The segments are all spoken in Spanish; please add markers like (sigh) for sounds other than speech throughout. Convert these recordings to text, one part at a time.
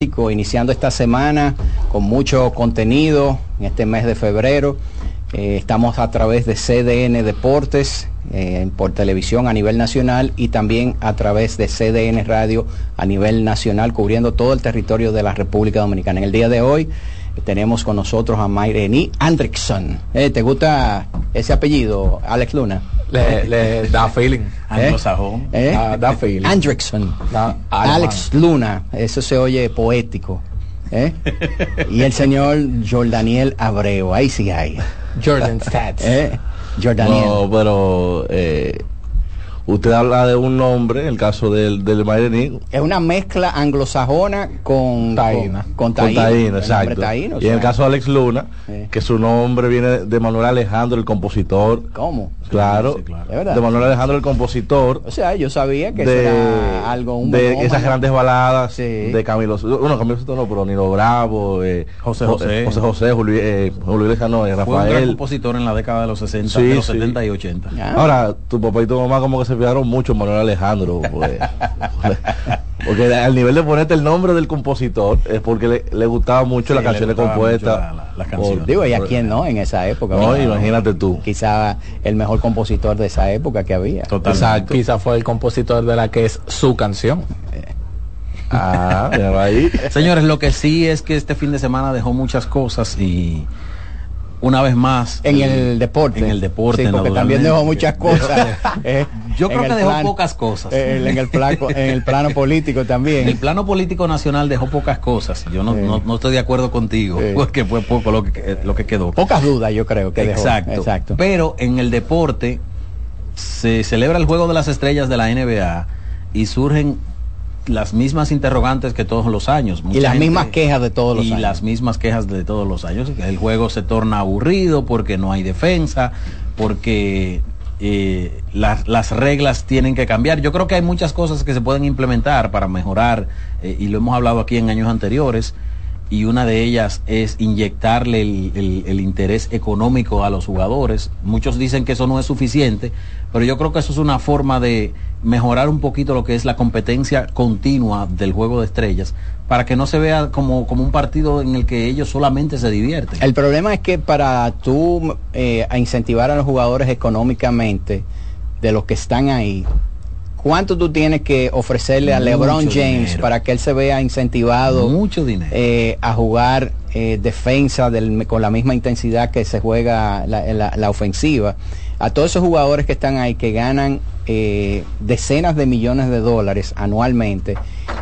iniciando esta semana con mucho contenido en este mes de febrero. Eh, estamos a través de CDN Deportes eh, por televisión a nivel nacional y también a través de CDN Radio a nivel nacional, cubriendo todo el territorio de la República Dominicana. En el día de hoy eh, tenemos con nosotros a Mayreni Andrickson. ¿Te gusta ese apellido, Alex Luna? Le, le da feeling. (laughs) Anglosajón. ¿Eh? Da, da feeling. Andrickson. Da- Alex Luna. Eso se oye poético. ¿eh? (laughs) y el señor Jordaniel Abreu. Ahí sí hay. Jordan Stats. ¿eh? Jordaniel. No, pero eh, usted habla de un nombre, en el caso del, del Mairení, Es una mezcla anglosajona con Taína. Con, nombre exacto. taíno, y en el caso de Alex Luna, que su nombre viene de Manuel Alejandro, el compositor. ¿Cómo? Claro, ¿De Manuel Alejandro, el compositor. O sea, yo sabía que eso de, era algo, un de esas grandes baladas Sí. de Camilo bueno Camilo Sesto no pero Nino Bravo eh, José Jo- José. José José Julio eh, Julio no, eh, Fue un gran Rafael compositor en la década de los 60, Sí, de los sí. 70 y 80. Ah. Ahora, tu papá y tu mamá como que se fijaron mucho en Manuel Alejandro. pues. (laughs) porque al nivel de ponerte el nombre del compositor es porque le, le gustaba mucho Sí, las canciones compuestas. la- la- las por-. Digo, ¿y a quién no en esa época? No, ¿verdad? imagínate tú. Quizá el mejor compositor de esa época que había. Totalmente. Exacto. Quizá fue el compositor de la que es su canción. Ah, (laughs) míralo ahí. Señores, lo que sí es que este fin de semana dejó muchas cosas y una vez más En el deporte. en el deporte Sí, porque también dejó muchas cosas. (laughs) eh, Yo creo que dejó plan- pocas cosas. eh, en, el plano, en el plano político En el también. plano político nacional dejó pocas cosas. Yo no, Sí. no, no estoy de acuerdo contigo, Sí. (laughs) porque fue poco lo que, lo que quedó. Pocas dudas yo creo que dejó. Exacto. Exacto. Pero en el deporte se celebra el juego de las estrellas de la NBA y surgen las mismas interrogantes que todos los años. Y Mucha las gente- mismas quejas de todos los y años. las mismas quejas de todos los años. El juego se torna aburrido porque no hay defensa, porque eh, las, las reglas tienen que cambiar. Yo creo que hay muchas cosas que se pueden implementar para mejorar, eh, y lo hemos hablado aquí en años anteriores, y una de ellas es inyectarle el, el- el interés económico a los jugadores. Muchos dicen que eso no es suficiente, pero yo creo que eso es una forma de mejorar un poquito lo que es la competencia continua del juego de estrellas, para que no se vea como, como un partido en el que ellos solamente se divierten. El problema es que para tú eh, a incentivar a los jugadores económicamente de los que están ahí, ¿cuánto tú tienes que ofrecerle a LeBron James dinero. para que él se vea incentivado Mucho dinero. eh, a jugar eh, defensa del- con la misma intensidad que se juega la, la- la ofensiva? A todos esos jugadores que están ahí que ganan eh, decenas de millones de dólares anualmente,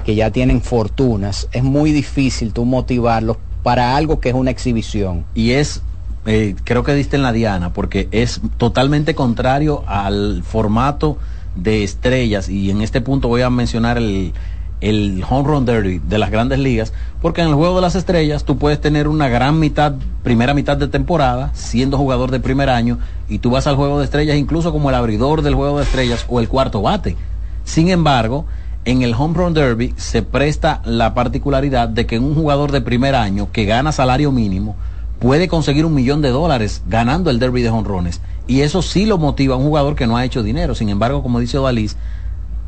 que ya tienen fortunas, es muy difícil tú motivarlos para algo que es una exhibición. y es eh, creo que diste en la diana porque es totalmente contrario al formato de estrellas y en este punto voy a mencionar el el home run derby de las grandes ligas porque en el juego de las estrellas tú puedes tener una gran mitad primera mitad de temporada siendo jugador de primer año y tú vas al juego de estrellas incluso como el abridor del juego de estrellas o el cuarto bate sin embargo en el Home Run Derby se presta la particularidad de que un jugador de primer año que gana salario mínimo puede conseguir un millón de dólares ganando el Derby de honrones. Y eso sí lo motiva a un jugador que no ha hecho dinero. Sin embargo, como dice Odalis,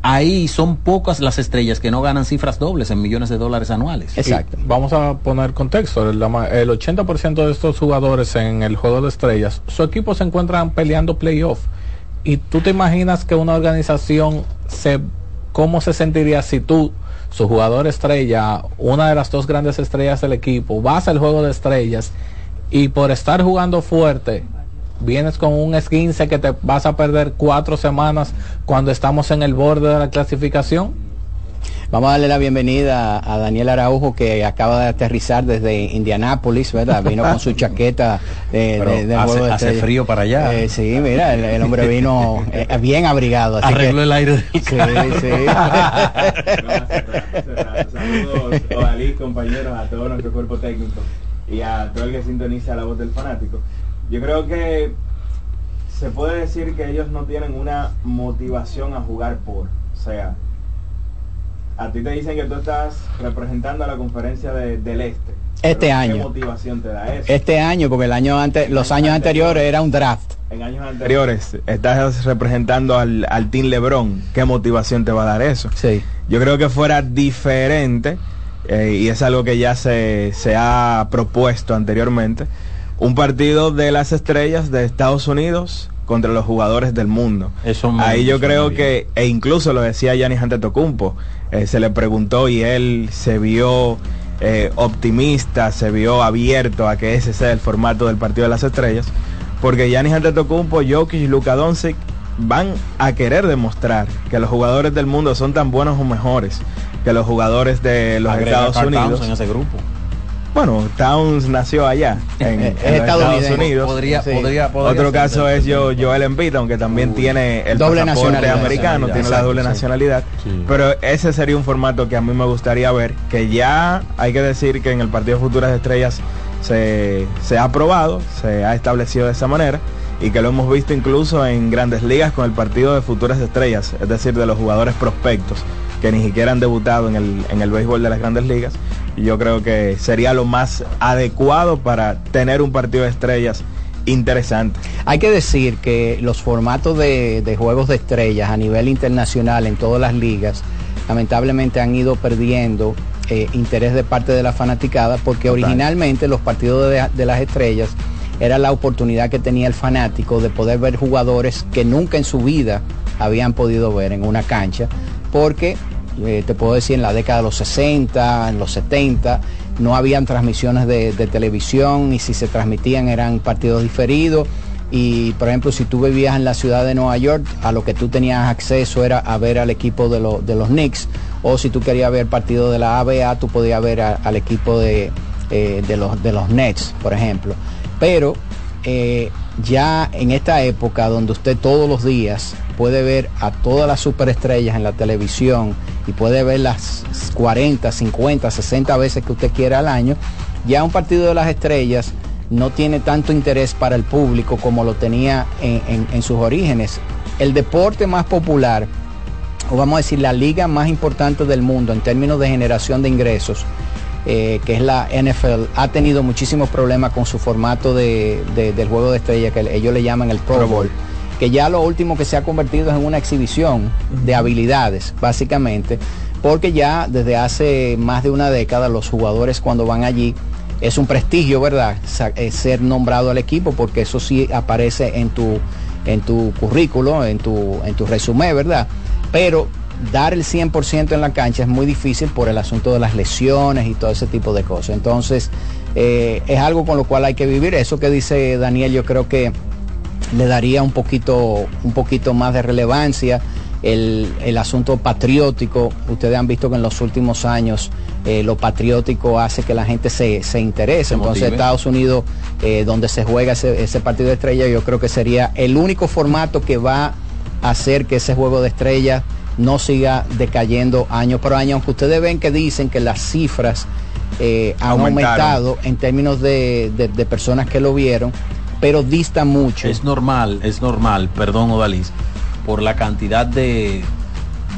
ahí son pocas las estrellas que no ganan cifras dobles en millones de dólares anuales. Exacto. Y vamos a poner contexto. Ma- El 80% de estos jugadores en el juego de estrellas, su equipo se encuentran peleando playoff. Y tú te imaginas que una organización se cómo se sentiría si tú, su jugador estrella, una de las dos grandes estrellas del equipo, vas al juego de estrellas y por estar jugando fuerte vienes con un esguince que te vas a perder cuatro semanas cuando estamos en el borde de la clasificación. Vamos a darle la bienvenida a Daniel Araujo que acaba de aterrizar desde Indianápolis, ¿verdad? Vino con su (laughs) chaqueta de, de- de hace- de hace frío para allá. Eh, sí, mira, el, el hombre vino eh, bien abrigado. Así Arregló que, el aire del Sí, (laughs) Saludos, Odalí, compañeros, a todo nuestro cuerpo técnico y a todo el que sintoniza la voz del fanático. Yo creo que se puede decir que ellos no tienen una motivación a jugar por. O sea, a ti te dicen que tú estás representando a la conferencia de- del Este. Este Pero año. ¿Qué motivación te da eso? Este año, porque el año antes, los años anteriores era un draft. En años anteriores estás representando al, al Team LeBron. ¿Qué motivación te va a dar eso? Sí. Yo creo que fuera diferente eh, y es algo que ya se, se ha propuesto anteriormente, un partido de las estrellas de Estados Unidos contra los jugadores del mundo. Eso me- Ahí yo creo que, e incluso lo decía Yanis Antetokounmpo, eh, se le preguntó y él se vio eh, optimista, se vio abierto a que ese sea el formato del partido de las estrellas, porque Yanis Antetokounmpo, Jokic y Luka Doncic van a querer demostrar que los jugadores del mundo son tan buenos o mejores que los jugadores de los Agrega Estados Unidos. en ese grupo. Bueno, Towns nació allá, (laughs) en, Estados. Unidos. Podría, Sí. podría, podría Otro caso es yo, Joel Embiid, aunque también tiene el Doble pasaporte americano, tiene la doble nacionalidad. Sí. Pero ese sería un formato que a mí me gustaría ver, que ya hay que decir que en el partido Futuras Estrellas se, se ha aprobado, se ha establecido de esa manera y que lo hemos visto incluso en grandes ligas con el partido de Futuras Estrellas, es decir, de los jugadores prospectos que ni siquiera han debutado en el, en el béisbol de las grandes ligas. Y yo creo que sería lo más adecuado para tener un partido de estrellas interesante. Hay que decir que los formatos de, de juegos de estrellas a nivel internacional en todas las ligas lamentablemente han ido perdiendo eh, interés de parte de la fanaticada porque originalmente los partidos de, de las estrellas era la oportunidad que tenía el fanático de poder ver jugadores que nunca en su vida habían podido ver en una cancha porque eh, te puedo decir en la década de los 60, en los 70, no habían transmisiones de, televisión y si se transmitían eran partidos diferidos. Y por ejemplo, si tú vivías en la ciudad de Nueva York, a lo que tú tenías acceso era a ver al equipo de, lo- de los Knicks. O si tú querías ver partido de la ABA, tú podías ver al equipo de, eh, de los Nets, por ejemplo. Pero eh, ya en esta época donde usted todos los días puede ver a todas las superestrellas en la televisión y puede ver las 40, 50, 60 veces que usted quiera al año, ya un partido de las estrellas no tiene tanto interés para el público como lo tenía en, en- en sus orígenes. El deporte más popular, o vamos a decir la liga más importante del mundo en términos de generación de ingresos, eh, que es la NFL, ha tenido muchísimos problemas con su formato de, de- del juego de estrella, que ellos le llaman el Pro Pro Bowl, Bowl. que ya lo último que se ha convertido es en una exhibición de habilidades, básicamente, porque ya desde hace más de una década los jugadores cuando van allí, es un prestigio, ¿verdad? Eh, ser nombrado al equipo, porque eso sí aparece en tu, en tu currículo, en tu, en tu resumen, ¿verdad? Pero dar el 100% en la cancha es muy difícil por el asunto de las lesiones y todo ese tipo de cosas. Entonces, eh, es algo con lo cual hay que vivir. Eso que dice Daniel, yo creo que le daría un poquito, un poquito más de relevancia. El, el asunto patriótico, ustedes han visto que en los últimos años eh, lo patriótico hace que la gente se, se interese. Se Entonces motive. Estados Unidos, eh, donde se juega ese, ese partido de estrella, yo creo que sería el único formato que va a hacer que ese juego de estrellas no siga decayendo año por año, aunque ustedes ven que dicen que las cifras eh, han aumentado en términos de, de- de personas que lo vieron, pero dista mucho. Es normal, es normal, perdón Odalis, por la cantidad de,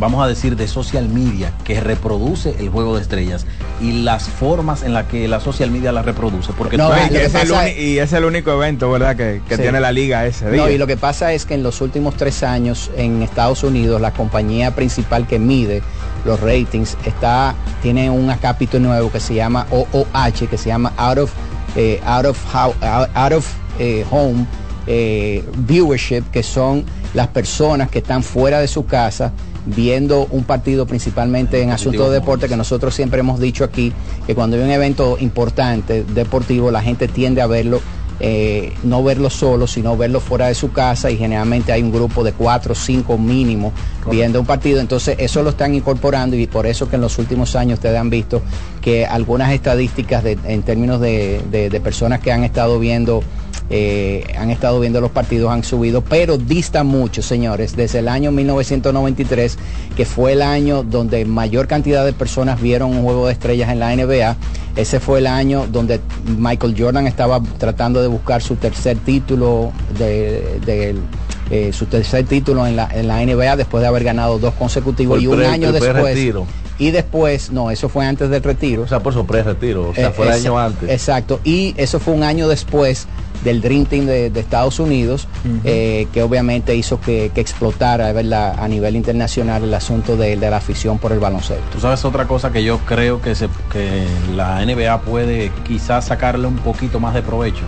vamos a decir, de social media que reproduce el juego de estrellas y las formas en las que la social media la reproduce. Porque No, tú- y, es el y es el único evento, ¿verdad?, que, que Sí. tiene la liga ese día. No, y lo que pasa es que en los últimos tres años en Estados Unidos la compañía principal que mide los ratings está tiene un acápite nuevo que se llama OOH, que se llama Out of eh, Out of How- Out of eh, Home eh, Viewership, que son las personas que están fuera de su casa viendo un partido principalmente en asuntos de deporte que nosotros siempre hemos dicho aquí que cuando hay un evento importante deportivo la gente tiende a verlo eh, no verlo solo, sino verlo fuera de su casa y generalmente hay un grupo de cuatro o cinco mínimo viendo un partido. Entonces eso lo están incorporando y por eso que en los últimos años ustedes han visto que algunas estadísticas de- en términos de, de- de personas que han estado viendo eh, han estado viendo los partidos, han subido, pero dista mucho, señores, desde el año 1993, que fue el año donde mayor cantidad de personas vieron un juego de estrellas en la NBA. Ese fue el año donde Michael Jordan estaba tratando de buscar su tercer título de, de- eh, su tercer título en la, en la NBA después de haber ganado dos consecutivos y un pre- año después. Y después, no, eso fue antes del retiro. O sea, por su pre-retiro, o sea, Eh, fue el año antes. Exacto. Y eso fue un año después del Dream Team de, de Estados Unidos, eh, que obviamente hizo que, que explotara ¿verdad? a nivel internacional el asunto de, de la afición por el baloncesto. Tú sabes otra cosa que yo creo que, se, que la NBA puede quizás sacarle un poquito más de provecho,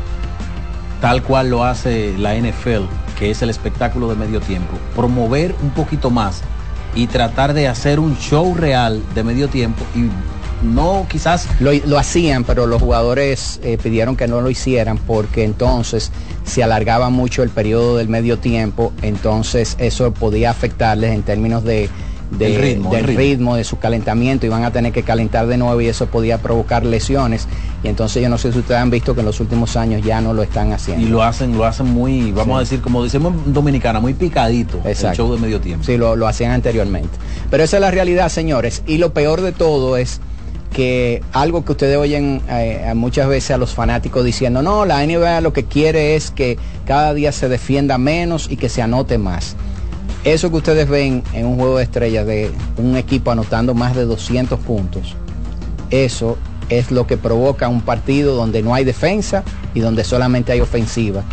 tal cual lo hace la NFL, que es el espectáculo de medio tiempo. Promover un poquito más y tratar de hacer un show real de medio tiempo y no quizás Lo, lo hacían, pero los jugadores eh, pidieron que no lo hicieran porque entonces se alargaba mucho el periodo del medio tiempo, entonces eso podía afectarles en términos de, de- El ritmo, del el ritmo. ritmo, de su calentamiento, iban a tener que calentar de nuevo y eso podía provocar lesiones. Y entonces yo no sé si ustedes han visto que en los últimos años ya no lo están haciendo. y lo hacen, lo hacen muy, vamos Sí. a decir, como decimos en dominicana, muy picadito el Exacto. show de medio tiempo. Sí, lo, lo hacían anteriormente. Pero esa es la realidad, señores. Y lo peor de todo es que algo que ustedes oyen eh, muchas veces a los fanáticos diciendo, no, la NBA lo que quiere es que cada día se defienda menos y que se anote más. Eso que ustedes ven en un juego de estrellas de un equipo anotando más de 200 puntos, eso es lo que provoca un partido donde no hay defensa y donde solamente hay ofensiva.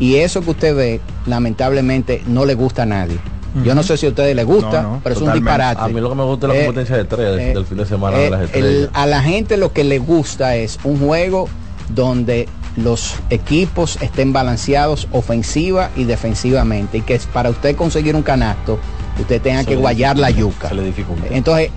Y eso que usted ve, lamentablemente, no le gusta a nadie. Yo no sé si a ustedes les gusta, No, no, pero es un disparate. A mí lo que me gusta es la Eh, competencia de estrellas eh, del fin de semana eh, de las el- estrellas. a la gente lo que le gusta es un juego donde los equipos estén balanceados ofensiva y defensivamente y que es para usted conseguir un canasto usted tenga Se que guayar la yuca. se le dificulta. Entonces,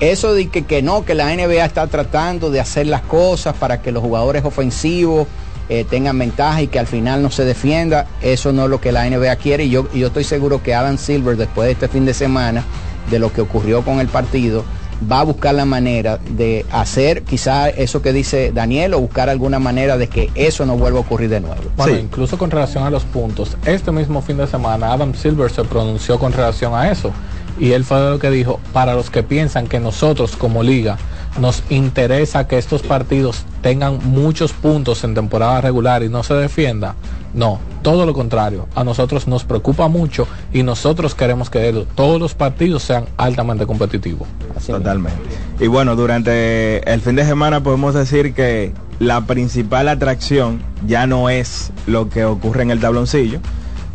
eso de que, que no, que la NBA está tratando de hacer las cosas para que los jugadores ofensivos eh, tengan ventaja y que al final no se defienda, eso no es lo que la NBA quiere. Y yo, y yo estoy seguro que Adam Silver, después de este fin de semana, de lo que ocurrió con el partido, va a buscar la manera de hacer quizá eso que dice Daniel o buscar alguna manera de que eso no vuelva a ocurrir de nuevo. Bueno, Sí. incluso con relación a los puntos, este mismo fin de semana Adam Silver se pronunció con relación a eso. Y él fue lo que dijo, para los que piensan que nosotros como liga nos interesa que estos partidos tengan muchos puntos en temporada regular y no se defienda, no, todo lo contrario, a nosotros nos preocupa mucho y nosotros queremos que todos los partidos sean altamente competitivos. Así mismo. Totalmente. Y bueno, durante el fin de semana podemos decir que la principal atracción ya no es lo que ocurre en el tabloncillo,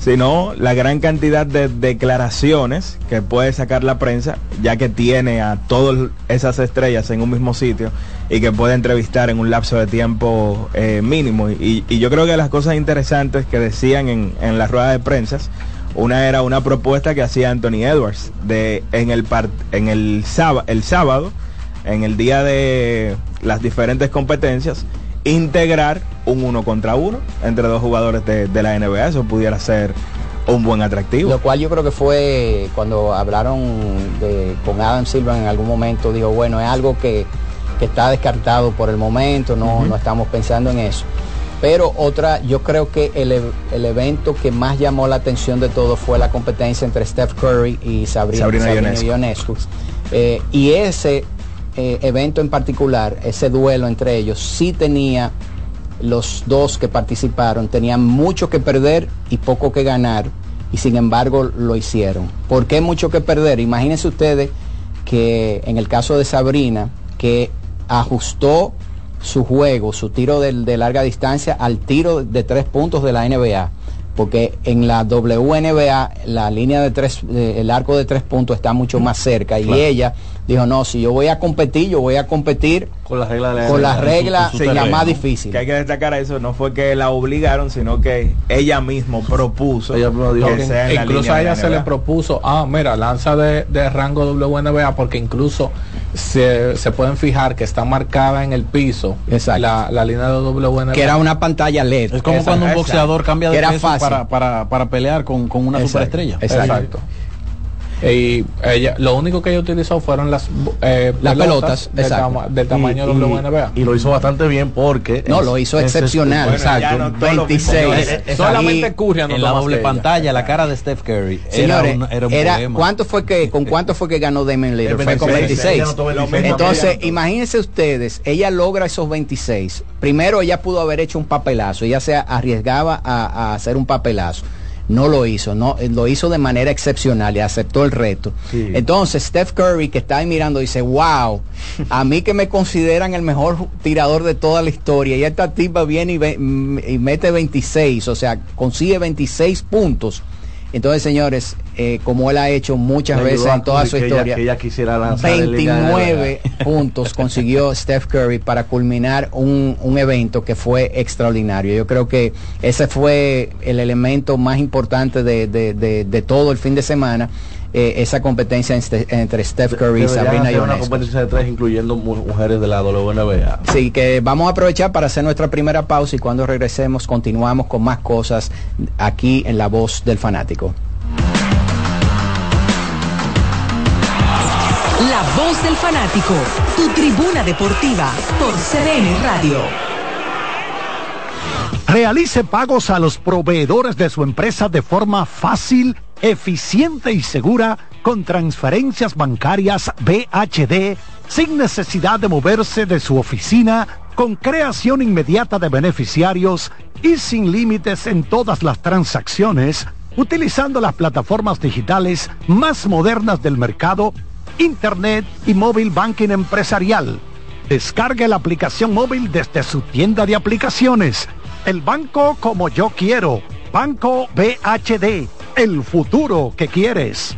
sino la gran cantidad de declaraciones que puede sacar la prensa, ya que tiene a todas esas estrellas en un mismo sitio y que puede entrevistar en un lapso de tiempo eh, mínimo. Y, yo creo que las cosas interesantes que decían en, en la rueda de prensa, una era una propuesta que hacía Anthony Edwards de en el en el el sábado, en el día de las diferentes competencias, integrar un uno contra uno entre dos jugadores de, de la NBA. Eso pudiera ser un buen atractivo. Lo cual yo creo que fue cuando hablaron de- con Adam Silva en algún momento, dijo, bueno, es algo que, que está descartado por el momento, no, no estamos pensando en eso. Pero otra, yo creo que el, e- el evento que más llamó la atención de todo fue la competencia entre Steph Curry y Sabrina, Sabrina Sabrina Ionescu. Ionescu. Eh, y ese eh, evento en particular, ese duelo entre ellos, sí tenía los dos que participaron tenían mucho que perder y poco que ganar y sin embargo lo hicieron. ¿Por qué mucho que perder? Imagínense ustedes que en el caso de Sabrina, que ajustó su juego, su tiro de, de larga distancia al tiro de tres puntos de la NBA. Porque en la WNBA la línea de tres, eh, el arco de tres puntos está mucho más cerca. Y ella dijo, no, si yo voy a competir, yo voy a competir Con las reglas de la con las su- reglas su más difícil. Que hay que destacar eso, no fue que la obligaron, sino que ella misma propuso Ella misma dijo que que sea en la incluso a ella la se le propuso, ah, mira, lanza de, de rango WNBA porque incluso se, se pueden fijar que está marcada en el piso Exacto. la, la línea de WNBA. que era una pantalla LED. Es como Exacto, cuando un exacto. boxeador cambia de peso para, para, para pelear con, con una Exacto. superestrella. Exacto. Y ella, lo único que ella utilizó fueron las, eh, Las pelotas, del, exacto. tama- del tamaño Y- y- WNBA. Y lo hizo bastante bien porque... No, es- lo hizo es- excepcional. Bueno, Exacto. no todos los 26. mismos. Eh, eh, Solamente y- Curry en la doble ella. pantalla, la cara de Steph Curry. Señores, era un, era un era- poema. ¿cuánto fue que, ¿con cuánto fue que ganó Damon Lillard? Fue con 26. 26. Ella anotó 26. Entonces, imagínense ustedes, ella logra esos 26. Primero, ella pudo haber hecho un papelazo, ella se arriesgaba a, a hacer un papelazo. No lo hizo, no, eh, lo hizo de manera excepcional y aceptó el reto. Entonces, Steph Curry, que está ahí mirando, dice, wow, a mí que me consideran el mejor tirador de toda la historia, y esta tipa viene y, y mete 26, o sea, consigue 26 puntos entonces, señores, eh, como él ha hecho muchas veces en toda su historia, 29 (laughs) puntos consiguió Steph Curry para culminar un, evento que fue extraordinario. Yo creo que ese fue el elemento más importante de todo el fin de semana eh, esa competencia entre Steph Curry y Sabrina Ionesco. una competencia de tres incluyendo mujeres de la WNBA. Sí, que vamos a aprovechar para hacer nuestra primera pausa y cuando regresemos continuamos con más cosas aquí en La Voz del Fanático. Voz del Fanático, tu tribuna deportiva por CDN Radio. Realice pagos a los proveedores de su empresa de forma fácil eficiente y segura con transferencias bancarias BHD sin necesidad de moverse de su oficina, con creación inmediata de beneficiarios y sin límites en todas las transacciones, utilizando las plataformas digitales más modernas del mercado, Internet y móvil banking empresarial. Descargue la aplicación móvil desde su tienda de aplicaciones. El banco como yo quiero. Banco BHD el futuro que quieres.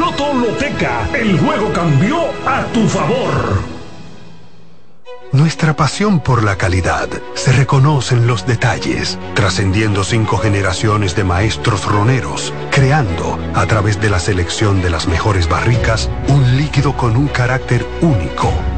Loto Loteca, el juego cambió a tu favor. Nuestra pasión por la calidad se reconoce en los detalles, trascendiendo cinco generaciones de maestros roneros, creando, a través de la selección de las mejores barricas, un líquido con un carácter único,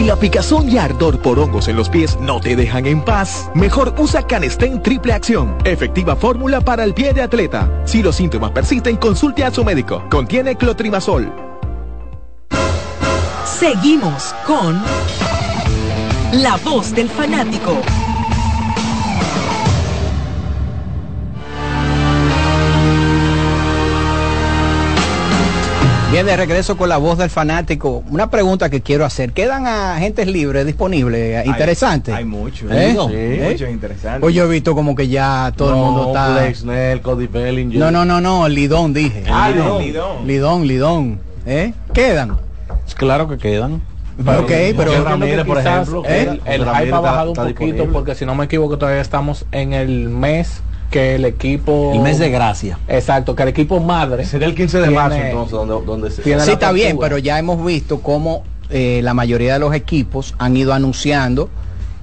Si la picazón y ardor por hongos en los pies no te dejan en paz, mejor usa Canestén Triple Acción, efectiva fórmula para el pie de atleta. Si los síntomas persisten, consulte a su médico. Contiene clotrimazol. Seguimos con La Voz del Fanático. Bien, de regreso con la voz del fanático. Una pregunta que quiero hacer. ¿Quedan agentes libres disponibles? Interesantes. Hay muchos. ¿Eh? Sí, ¿Eh? Muchos interesantes. Pues yo he visto como que ya todo el mundo está. Blake Snell, Cody Bellinger. No, no, no, no, Lidón dije. Ah, Lidón. Lidón. Lidón, Lidón. ¿Eh? ¿Quedan? Claro que quedan. ok, pero Yo entiendo que por ejemplo, el, que el Ramírez hype ha bajado está un poquito disponible. porque si no me equivoco todavía estamos en el mes que el equipo El mes de gracia. exacto que el equipo madre Sería el 15 de tiene- marzo entonces, donde, donde se... tiene Sí, está bien, pero ya hemos visto cómo eh, la mayoría de los equipos han ido anunciando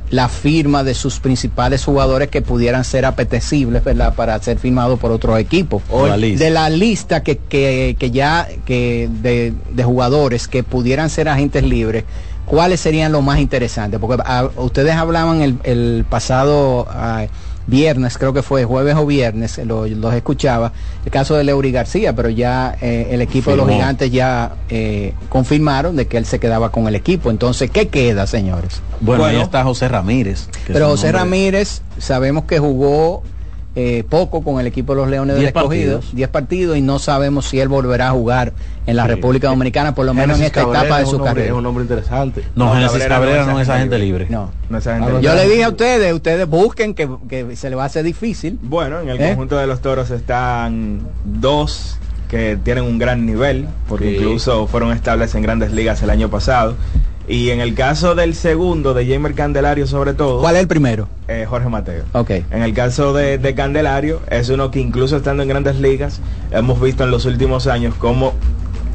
la firma de sus principales jugadores que pudieran ser apetecibles, ¿verdad? Para ser firmados por otros equipos. O la. De la lista que, que, que ya que de, de jugadores que pudieran ser agentes libres, ¿cuáles serían los más interesantes? Porque ah, ustedes hablaban el, el pasado ah, viernes, creo que fue jueves o viernes, lo- los escuchaba, el caso de Leury García, pero ya eh, el equipo de los gigantes ya eh, confirmaron de que él se quedaba con el equipo. Entonces, ¿qué queda, señores? Bueno, ahí Bueno. está José Ramírez. Pero José Ramírez, sabemos que jugó eh, poco con el equipo de los Leones del Escogido, partidos. 10 partidos, y no sabemos si él volverá a jugar en la República Dominicana, por lo menos en esta Cabrera etapa de su un hombre- carrera. Es un hombre interesante. No, No, Génesis Cabrera Cabrera no es agente agente libre. No. No es agente libre. Yo le dije a ustedes, ustedes busquen que, que se le va a hacer difícil. Bueno, en el ¿Eh? conjunto de los toros están dos que tienen un gran nivel, porque Sí. incluso fueron estables en grandes ligas el año pasado. Y en el caso del segundo, de Jamer Candelario sobre todo, ¿Cuál es el primero? eh, Jorge Mateo. Ok. En el caso de, de Candelario, es uno que incluso estando en grandes ligas, hemos visto en los últimos años cómo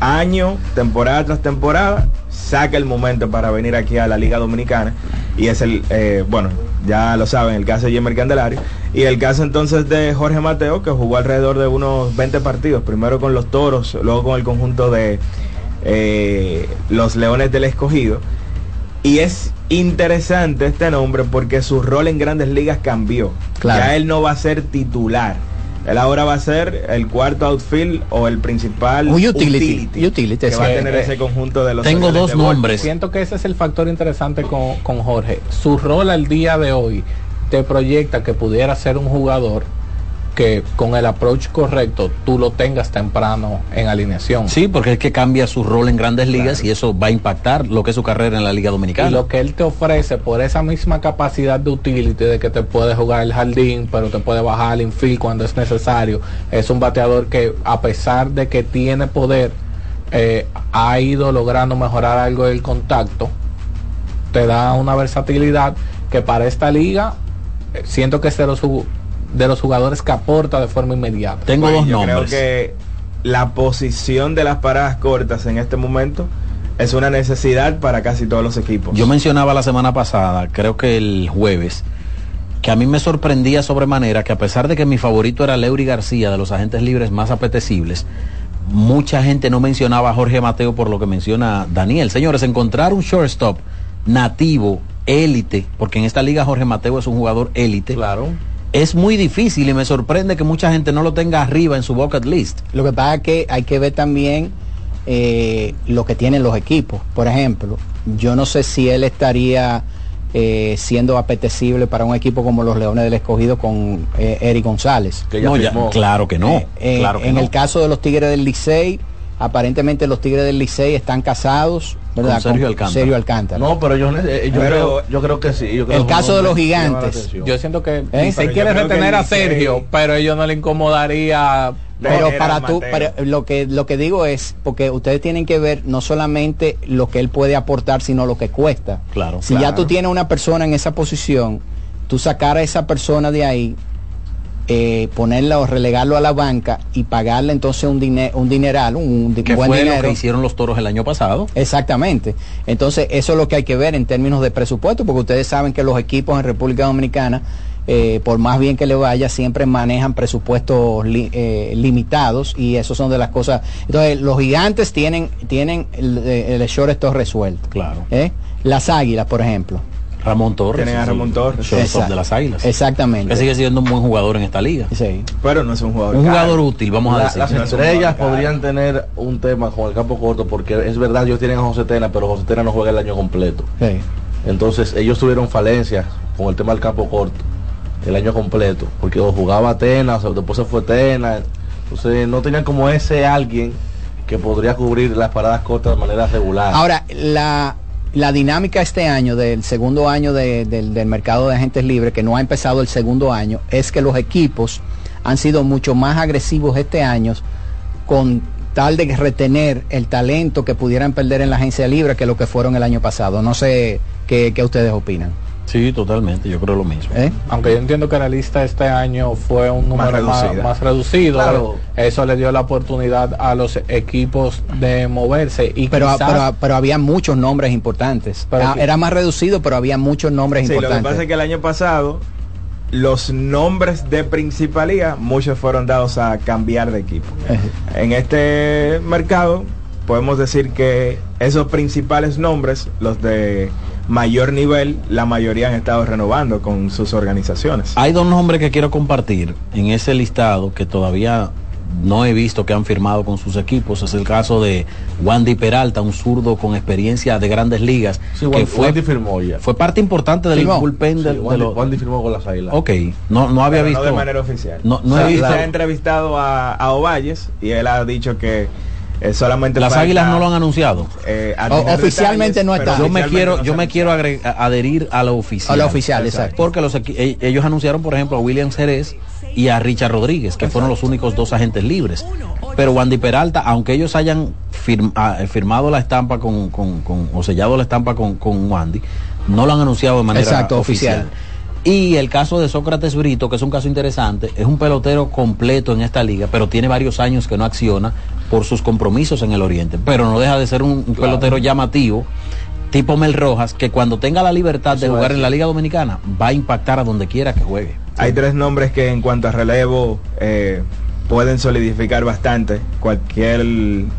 año, temporada tras temporada, saca el momento para venir aquí a la Liga Dominicana. Y es el, eh, bueno, ya lo saben, el caso de Jemer Candelario. Y el caso entonces de Jorge Mateo, que jugó alrededor de unos 20 partidos, primero con los Toros, luego con el conjunto de eh, los Leones del Escogido. Y es interesante este nombre porque su rol en grandes ligas cambió. Claro. Ya él no va a ser titular. Él ahora va a ser el cuarto outfield o el principal Un utility. Utility, que va a tener Eh, ese conjunto de los Tengo dos nombres. siento que ese es el factor interesante con, con Jorge su rol al día de hoy te proyecta que pudiera ser un jugador que con el approach correcto tú lo tengas temprano en alineación Sí, porque es que cambia su rol en grandes ligas y eso va a impactar lo que es su carrera en la Liga Dominicana. Y lo que él te ofrece por esa misma capacidad de utility de que te puede jugar el jardín, pero te puede bajar al infield cuando es necesario, es un bateador que a pesar de que tiene poder, eh, ha ido logrando mejorar algo del contacto, te da una versatilidad que para esta liga eh, siento que los, ju- de los jugadores que aporta de forma inmediata. Tengo Bueno, dos yo nombres. creo que la posición de las paradas cortas en este momento es una necesidad para casi todos los equipos. Yo mencionaba la semana pasada, creo que el jueves, que a mí me sorprendía sobremanera que a pesar de que mi favorito era Leury García, de los agentes libres más apetecibles, mucha gente no mencionaba a Jorge Mateo por lo que menciona Daniel. Señores, encontrar un shortstop nativo, élite, porque en esta liga Jorge Mateo es un jugador élite, Claro. Es muy difícil y me sorprende que mucha gente no lo tenga arriba en su bucket list. Lo que pasa es que hay que ver también eh, lo que tienen los equipos. Por ejemplo, yo no sé si él estaría eh, siendo apetecible para un equipo como los Leones del Escogido con eh, Eric González. Que ya No, ya- firmó. claro que no. Eh, eh, claro que en no. el caso de los Tigres del Licey, aparentemente los Tigres del Licey están casados ¿verdad? Con Sergio Alcántara. Sergio Alcántara. No, pero yo, eh, yo, Pero- creo, yo creo que sí. yo creo El caso de los gigantes. Yo siento que ¿Eh? Yo quiere retener a Sergio, pero ellos no le incomodaría Pero para tú, pero lo que lo que digo es porque ustedes tienen que ver no solamente lo que él puede aportar, sino lo que cuesta. Claro, Si ya tú tienes una persona en esa posición, tú sacar a esa persona de ahí, eh, ponerla o relegarlo a la banca y pagarle entonces un dine- un dineral, un, buen fue lo dinero. que hicieron los toros el año pasado. Exactamente. Entonces, eso es lo que hay que ver en términos de presupuesto, porque ustedes saben que los equipos en República Dominicana eh, por más bien que le vaya, siempre manejan presupuestos li- eh, limitados y eso son de las cosas. Entonces, los gigantes tienen, tienen el, el short esto resuelto. Claro. ¿eh? Las águilas, por ejemplo. Ramón Torres. Tienen a Ramón Torres. shortstop de las Águilas. Exactamente. Que sigue siendo un buen jugador en esta liga. Sí. Pero no es un jugador. Un caro. jugador útil, vamos a La- decir. las estrellas podrían tener un tema con el campo corto porque es verdad ellos tienen a José Tena pero José Tena no juega el año completo Sí. entonces ellos tuvieron falencias con el tema del campo corto el año completo porque o jugaba Tena o sea, después se fue Tena entonces no tenían como ese alguien que podría cubrir las paradas cortas de manera regular Ahora, la, la dinámica este año, del segundo año de- del, del mercado de agentes libres, que no ha empezado el segundo año, es que los equipos han sido mucho más agresivos este año con tal de retener el talento que pudieran perder en la agencia libre que lo que fueron el año pasado. No sé qué, qué ustedes opinan. Sí, totalmente, yo creo lo mismo. ¿Eh? Aunque yo entiendo que la lista este año fue un número más, reducido, Claro. eso le dio la oportunidad a los equipos de moverse y Pero, quizás- pero, pero había muchos nombres importantes. Pero Ah, era más reducido, pero había muchos nombres Sí, lo que importantes. pasa es que el año pasado los nombres de principalía, muchos fueron dados a cambiar de equipo. En este mercado podemos decir que esos principales nombres, los de mayor nivel, la mayoría han estado renovando con sus organizaciones. Hay dos nombres que quiero compartir en ese listado que todavía no he visto que han firmado con sus equipos. Es el caso de Wandy Peralta, un zurdo con experiencia de grandes ligas, Sí, que Wandy- fue, Wandy firmó ya. fue parte importante del ¿Firmó? bullpen Sí, del- de, Wandy, los... Wandy firmó con las águilas Ok, no, no había Pero visto... no de manera oficial. No, no O sea, he visto... Se ha entrevistado a, a Ovalles y él ha dicho que eh, solamente Las falta, águilas no lo han anunciado. eh, O- oficialmente detalles, no está. Yo me quiero, no yo me quiero adherir a lo oficial. A lo oficial, exacto. Porque los equi- e- ellos anunciaron, por ejemplo, a William Jerez y a Richard Rodríguez, que fueron los únicos dos agentes libres. Pero Wandy Peralta, aunque ellos hayan ah, firmado la estampa con, con- con- o sellado la estampa con, con Wandy, no lo han anunciado de manera Exacto, oficial. oficial. Y el caso de Sócrates Brito, que es un caso interesante, es un pelotero completo en esta liga, pero tiene varios años que no acciona por sus compromisos en el Oriente. Pero no deja de ser un, pelotero llamativo, tipo Mel Rojas, que cuando tenga la libertad de Eso jugar en la Liga Dominicana, va a impactar a donde quiera que juegue. Hay tres nombres que en cuanto a relevo eh, pueden solidificar bastante cualquier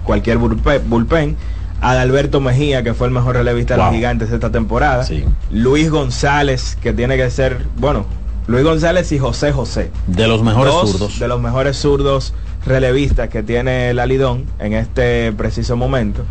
cualquier bullpe- bullpen. Adalberto Mejía, que fue el mejor relevista de los gigantes esta temporada. Sí. Luis González, que tiene que ser, bueno, Luis González y José José. De los mejores Dos zurdos. De los mejores zurdos relevistas que tiene el Alidón en este preciso momento.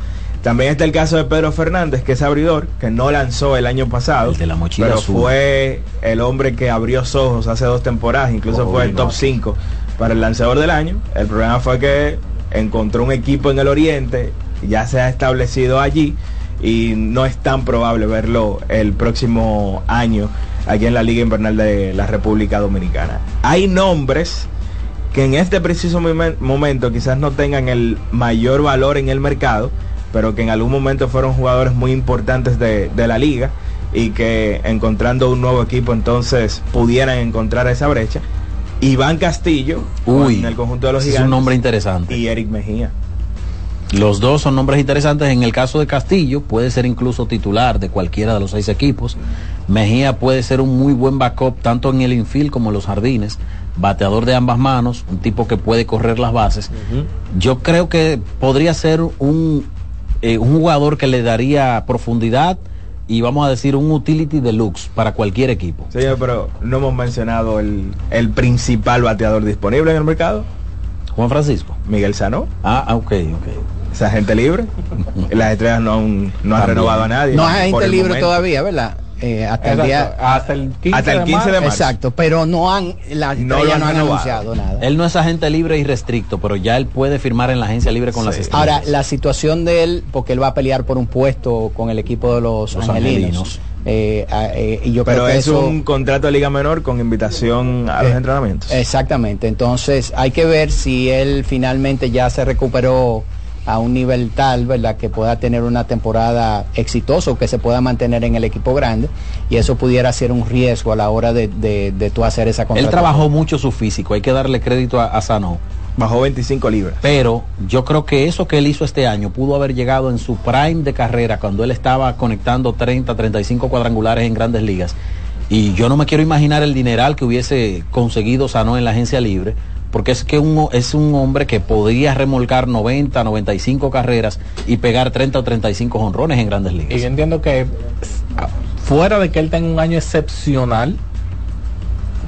También está el caso de Pedro Fernández, que es abridor, que no lanzó el año pasado, El de la mochila pero azul. fue el hombre que abrió ojos hace dos temporadas, incluso fue el top 5 para el lanzador del año. El problema fue que encontró un equipo en el Oriente, ya se ha establecido allí y no es tan probable verlo el próximo año aquí en la Liga Invernal de la República Dominicana. Hay nombres que en este preciso momen- momento quizás no tengan el mayor valor en el mercado, pero que en algún momento fueron jugadores muy importantes de, de la liga y que encontrando un nuevo equipo entonces pudieran encontrar esa brecha. Iván Castillo Uy, en el conjunto de los ese es gigantes un nombre interesante. y Eric Mejía. Los dos son nombres interesantes. En el caso de Castillo, puede ser incluso titular de cualquiera de los seis equipos. Mejía puede ser un muy buen backup tanto en el infield como en los jardines. Bateador de ambas manos, un tipo que puede correr las bases. Yo creo que podría ser un, eh, un jugador que le daría profundidad y vamos a decir un utility deluxe para cualquier equipo. Señor, pero no hemos mencionado el, el principal bateador disponible en el mercado, Juan Francisco. Miguel Sano, Ah, ah, ok, ok. Esa gente libre. (laughs) Las estrellas no han, no han renovado a nadie. No hay gente libre momento. todavía, ¿verdad? Eh, hasta el día hasta el 15, hasta el de 15 de marzo. marzo. exacto, pero no han las No lo estrellas han no han anunciado nada. Él no es agente libre y restricto, pero ya él puede firmar en la agencia libre con Sí. las estrellas. Ahora, la situación de él, porque él va a pelear por un puesto con el equipo de los, Los angelinos. angelinos. Eh, eh, y yo Pero creo que es eso, un contrato de liga menor con invitación a los entrenamientos. Exactamente. Entonces, hay que ver si él finalmente ya se recuperó a un nivel tal, ¿verdad? Que pueda tener una temporada exitosa o que se pueda mantener en el equipo grande. Y eso pudiera ser un riesgo a la hora de, de, de tú hacer esa Él contratación. trabajó mucho su físico, hay que darle crédito a, a Sano. Bajó 25 libras. Pero yo creo que eso que él hizo este año pudo haber llegado en su prime de carrera, cuando él estaba conectando 30, 35 cuadrangulares en grandes ligas. Y yo no me quiero imaginar el dineral que hubiese conseguido Sano en la agencia libre, porque es que un, es un hombre que podría remolcar 90, 95 carreras y pegar 30 o 35 honrones en grandes ligas. Y yo entiendo que fuera de que él tenga un año excepcional,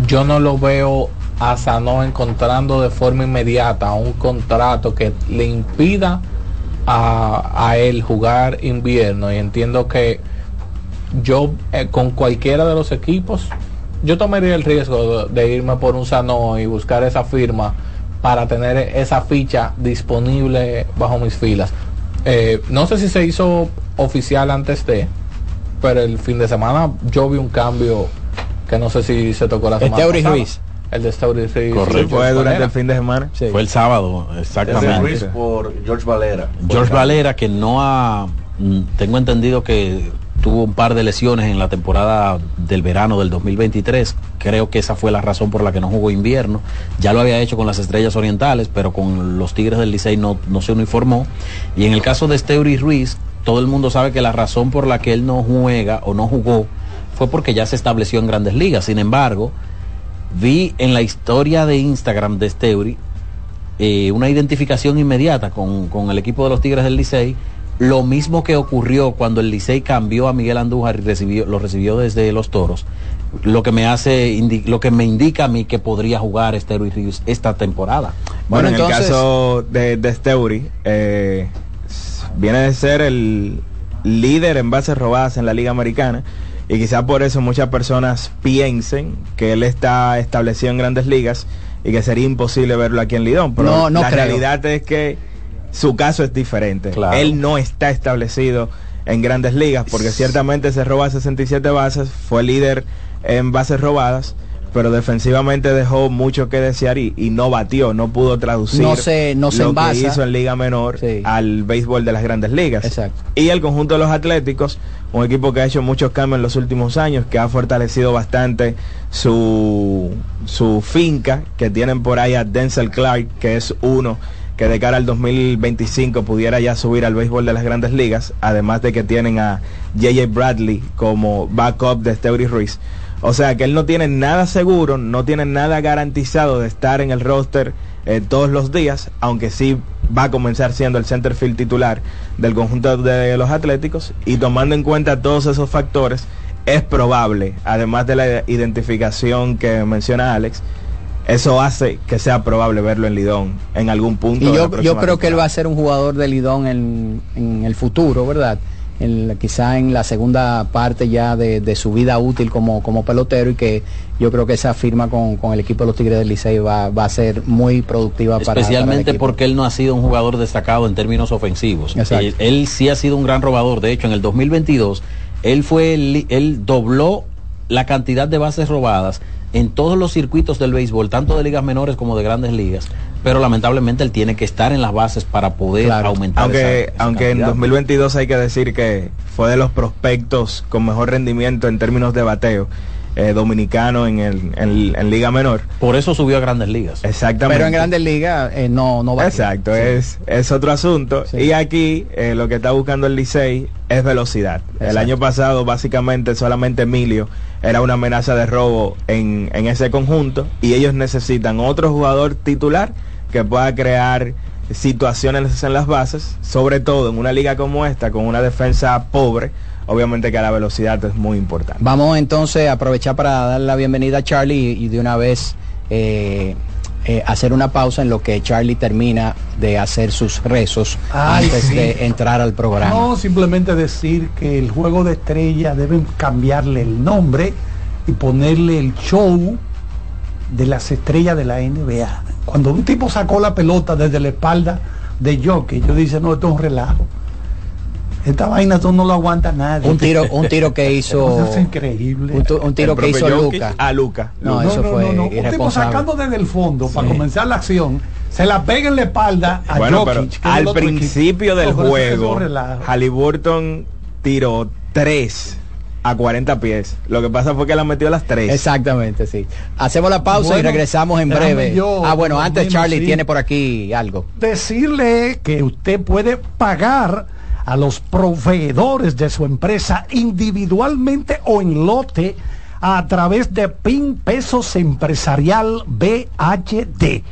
yo no lo veo a Sano encontrando de forma inmediata un contrato que le impida a, a él jugar invierno. Y entiendo que yo eh, con cualquiera de los equipos, yo tomaría el riesgo de, de irme por un Sano y buscar esa firma para tener esa ficha disponible bajo mis filas. Eh, no sé si se hizo oficial antes de, pero el fin de semana yo vi un cambio que no sé si se tocó la semana pasada. Ruiz. El de Steury Ruiz. Correcto. Fue durante el fin de semana. Fue el sábado, exactamente. Ruiz por George Valera. George Valera que no ha, mm, tengo entendido que tuvo un par de lesiones en la temporada del verano del 2023. Creo que esa fue la razón por la que no jugó invierno. Ya lo había hecho con las Estrellas Orientales, pero con los Tigres del Licey no, no se uniformó. Y en el caso de Steury Ruiz, todo el mundo sabe que la razón por la que él no juega o no jugó fue porque ya se estableció en grandes ligas. Sin embargo, vi en la historia de Instagram de Steury eh, una identificación inmediata con, con el equipo de los Tigres del Licey. Lo mismo que ocurrió cuando el Licey cambió a Miguel Andújar y recibió, lo recibió desde los Toros. Lo que me hace, lo que me indica a mí que podría jugar Steury Ruiz esta temporada. Bueno, en el caso de, de Steuri, eh, viene de ser el líder en bases robadas en la Liga Americana. Y quizá por eso muchas personas piensen que él está establecido en grandes ligas y que sería imposible verlo aquí en Lidón. Pero No, no la creo. realidad es que su caso es diferente. Él no está establecido en grandes ligas porque ciertamente se roba 67 bases, fue líder en bases robadas, pero defensivamente dejó mucho que desear y, y no batió, no pudo traducir No se- no se lo envasa. que hizo en Liga Menor al béisbol de las grandes ligas. Exacto. Y el conjunto de los Atléticos, un equipo que ha hecho muchos cambios en los últimos años, que ha fortalecido bastante su, su finca, que tienen por ahí a Denzel Clark, que es uno que de cara al 2025 pudiera ya subir al béisbol de las grandes ligas, además de que tienen a JJ Bradley como backup de Steury Ruiz. O sea que él no tiene nada seguro, no tiene nada garantizado de estar en el roster eh, todos los días, aunque sí va a comenzar siendo el centerfield titular del conjunto de los Atléticos y tomando en cuenta todos esos factores, es probable, además de la identificación que menciona Alex, eso hace que sea probable verlo en Lidón en algún punto. Y de la yo, yo creo que él va a ser un jugador de Lidón en, en el futuro, ¿verdad? En quizá en la segunda parte ya de, de su vida útil como, como pelotero y que yo creo que esa firma con, con el equipo de los Tigres del Licey va, va a ser muy productiva para para el Especialmente porque él no ha sido un jugador destacado en términos ofensivos. Exacto. Él, él sí ha sido un gran robador. De hecho, en el 2022, él fue él dobló la cantidad de bases robadas en todos los circuitos del béisbol, tanto de ligas menores como de grandes ligas. Pero lamentablemente él tiene que estar en las bases para poder aumentar aunque esa- esa aunque en cantidad. 2022 hay que decir que fue de los prospectos con mejor rendimiento en términos de bateo eh, dominicano en, el, en, en liga menor. Por eso subió a grandes ligas. Exactamente. Pero en Grandes Ligas eh, no, no va exacto es es otro asunto. Y aquí eh, lo que está buscando el Licey es velocidad. El año pasado básicamente solamente Emilio era una amenaza de robo en, en ese conjunto y ellos necesitan otro jugador titular que pueda crear situaciones en las bases, sobre todo en una liga como esta, con una defensa pobre, obviamente que la velocidad es muy importante. Vamos entonces a aprovechar para dar la bienvenida a Charlie y, de una vez eh, eh, hacer una pausa en lo que Charlie termina de hacer sus rezos Ay, antes sí. de entrar al programa. No, simplemente decir que el juego de estrella deben cambiarle el nombre y ponerle el show de las estrellas de la NBA. Cuando un tipo sacó la pelota desde la espalda de Jockey, yo dice, no, esto es un relajo. Esta vaina tú no lo aguanta nadie. Un tiro, un tiro que (laughs) hizo. Eso es increíble. Un, tu- un tiro El que hizo Luca. a Luca. No, eso fue Un tipo irresponsable. sacando desde el fondo para comenzar la acción, se la pega en la espalda a Bueno, pero Jokic, al principio equipo. del No, juego. Halliburton tiró 3 a 40 pies. Lo que pasa fue que la metió a las 3. Exactamente, sí. Hacemos la pausa y regresamos en breve. yo, ah, bueno, antes Charlie sí. tiene por aquí algo. decirle que usted puede pagar a los proveedores de su empresa individualmente o en lote a través de PIN Pesos Empresarial BHD.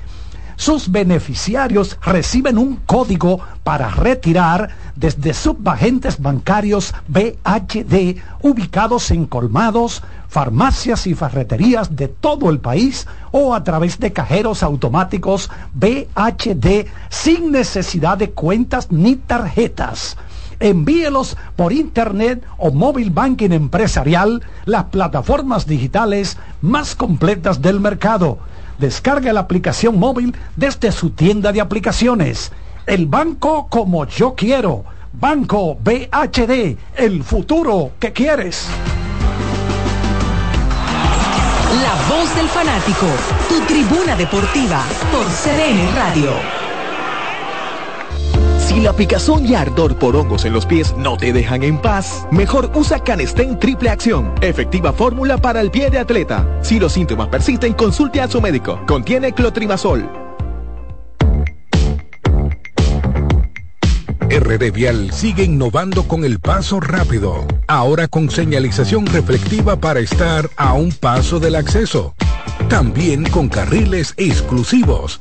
Sus beneficiarios reciben un código para retirar desde subagentes bancarios BHD ubicados en colmados, farmacias y ferreterías de todo el país o a través de cajeros automáticos BHD sin necesidad de cuentas ni tarjetas. Envíelos por internet o móvil banking empresarial, las plataformas digitales más completas del mercado. Descarga la aplicación móvil desde su tienda de aplicaciones. El banco como yo quiero. Banco BHD, el futuro que quieres. La voz del fanático, tu tribuna deportiva por CDN Radio. Si la picazón y ardor por hongos en los pies no te dejan en paz, mejor usa Canestén Triple Acción, efectiva fórmula para el pie de atleta. Si los síntomas persisten, consulte a su médico. Contiene clotrimazol. RD Vial sigue innovando con el paso rápido, ahora con señalización reflectiva para estar a un paso del acceso. También con carriles exclusivos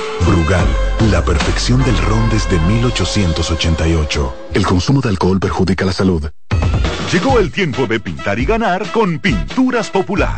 Brugal, la perfección del ron desde 1888. El consumo de alcohol perjudica la salud. Llegó el tiempo de pintar y ganar con Pinturas Popular.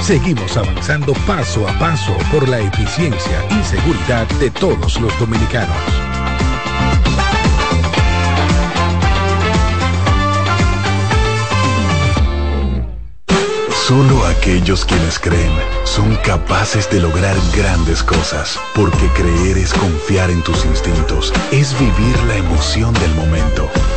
Seguimos avanzando paso a paso por la eficiencia y seguridad de todos los dominicanos. Solo aquellos quienes creen son capaces de lograr grandes cosas, porque creer es confiar en tus instintos, es vivir la emoción del momento,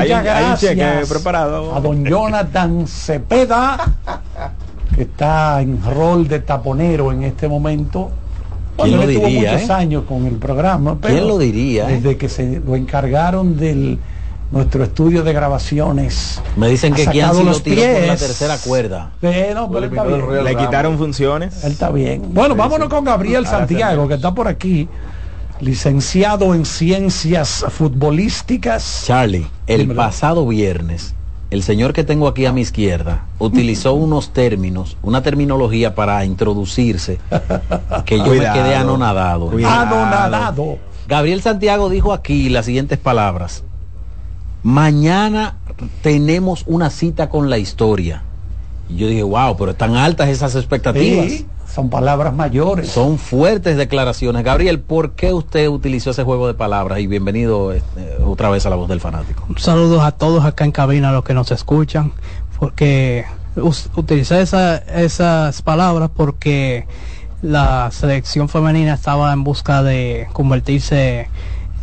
Muchas gracias preparado. a don Jonathan Cepeda, que está en rol de taponero en este momento. ¿Quién lo diría, muchos eh? años con el programa. ¿Quién pero lo diría, eh? Desde que se lo encargaron del nuestro estudio de grabaciones. Me dicen que lo los tiró por la pies. tercera cuerda. Bueno, pero está bien. Le quitaron funciones. Él está bien. Bueno, vámonos con Gabriel Santiago, que está por aquí. Licenciado en ciencias futbolísticas. Charlie, el Dímelo. pasado viernes, el señor que tengo aquí a mi izquierda utilizó (laughs) unos términos, una terminología para introducirse que yo Cuidado. me quedé anonadado. Anonadado. Gabriel Santiago dijo aquí las siguientes palabras. Mañana tenemos una cita con la historia. Y yo dije, wow, pero están altas esas expectativas. Sí, son palabras mayores. Son fuertes declaraciones. Gabriel, ¿por qué usted utilizó ese juego de palabras? Y bienvenido este, otra vez a la voz del fanático. Saludos a todos acá en cabina, a los que nos escuchan, porque us- utilicé esa- esas palabras porque la selección femenina estaba en busca de convertirse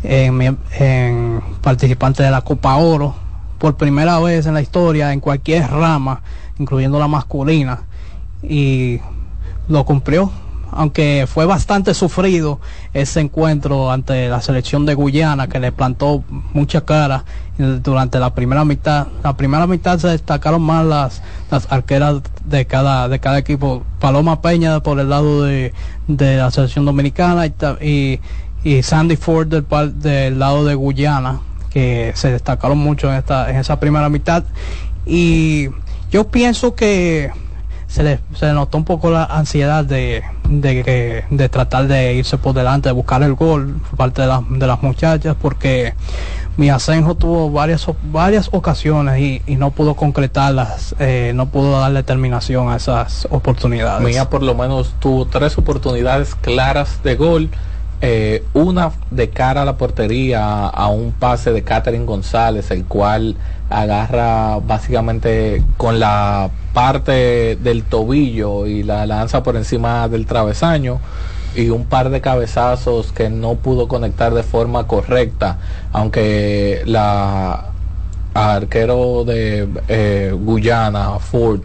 en, en participante de la Copa Oro por primera vez en la historia en cualquier rama, incluyendo la masculina, y lo cumplió. Aunque fue bastante sufrido ese encuentro ante la selección de Guyana que le plantó mucha cara durante la primera mitad. La primera mitad se destacaron más las, las arqueras de cada, de cada equipo. Paloma Peña por el lado de, de la selección dominicana y, y, Sandy Ford del, del lado de Guyana que se destacaron mucho en, esta, en esa primera mitad. Y yo pienso que se le, se le notó un poco la ansiedad de, de, de tratar de irse por delante, de buscar el gol por parte de, las de las muchachas, porque mi Asenjo tuvo varias varias ocasiones y, y no pudo concretarlas, eh, no pudo darle terminación a esas oportunidades. Mía por lo menos tuvo tres oportunidades claras de gol. Eh, una de cara a la portería a un pase de Catherine González, el cual agarra básicamente con la parte del tobillo y la lanza por encima del travesaño y un par de cabezazos que no pudo conectar de forma correcta, aunque la arquero de eh, Guyana, Ford,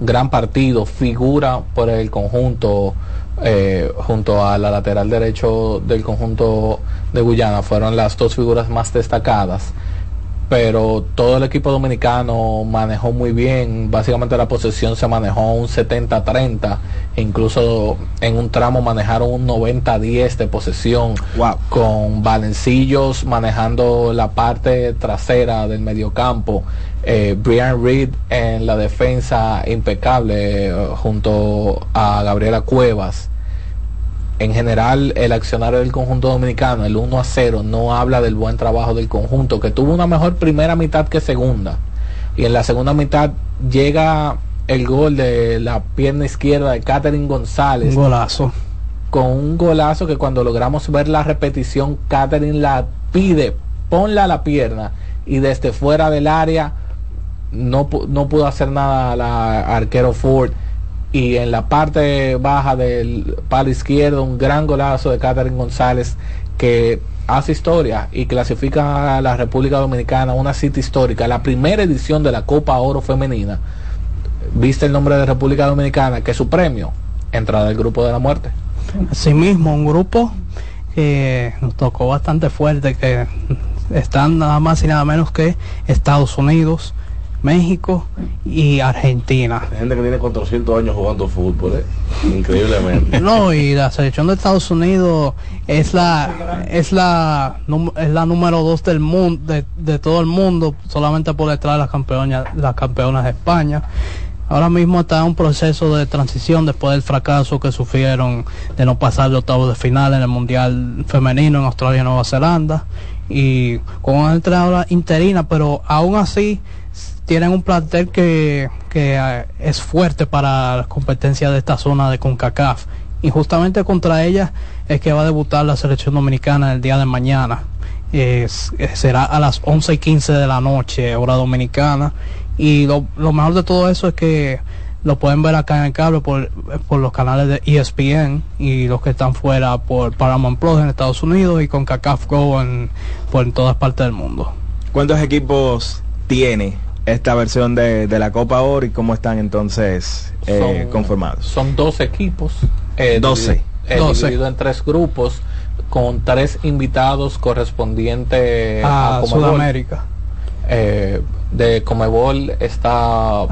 gran partido, figura por el conjunto eh, junto a la lateral derecho del conjunto de Guyana, fueron las dos figuras más destacadas. Pero todo el equipo dominicano manejó muy bien, básicamente la posesión se manejó un 70-30, e incluso en un tramo manejaron un 90-10 de posesión, con Valencillos manejando la parte trasera del mediocampo, eh, Brian Reed en la defensa impecable eh, junto a Gabriela Cuevas. En general, el accionario del conjunto dominicano, el 1 a 0, no habla del buen trabajo del conjunto, que tuvo una mejor primera mitad que segunda. Y en la segunda mitad llega el gol de la pierna izquierda de Catherine González. Un golazo. Con un golazo que cuando logramos ver la repetición, Catherine la pide, ponla a la pierna. Y desde fuera del área no, no pudo hacer nada la arquero Ford y en la parte baja del palo izquierdo un gran golazo de Catherine González que hace historia y clasifica a la República Dominicana una cita histórica, la primera edición de la Copa Oro Femenina. Viste el nombre de República Dominicana, que es su premio, entrada al grupo de la muerte. Asimismo, un grupo que nos tocó bastante fuerte, que están nada más y nada menos que Estados Unidos, México y Argentina. Hay gente que tiene 400 años jugando fútbol, ¿eh? increíblemente. No, y la selección de Estados Unidos es la es la es la número dos del mundo de, de todo el mundo, solamente por detrás de las campeonas las campeonas de España. Ahora mismo está en un proceso de transición después del fracaso que sufrieron de no pasar de octavos de final en el Mundial Femenino en Australia y Nueva Zelanda. Y con una entrenadora interina, pero aún así tienen un plantel que, que eh, es fuerte para las competencias de esta zona de CONCACAF. Y justamente contra ella es que va a debutar la selección dominicana el día de mañana. Es- eh, será a las 11 y 15 de la noche, hora dominicana. Y lo, lo mejor de todo eso es que lo pueden ver acá en el cable por, por los canales de ESPN y los que están fuera por Paramount Plus en Estados Unidos y con CACAF Go en, por en todas partes del mundo. ¿Cuántos equipos tiene esta versión de, de la Copa Oro y cómo están entonces eh, Son- conformados? Son 12 equipos. eh, 12. divi- eh, 12. dividido en tres grupos con tres invitados correspondientes A Comebol. Sudamérica. Eh, de Comebol está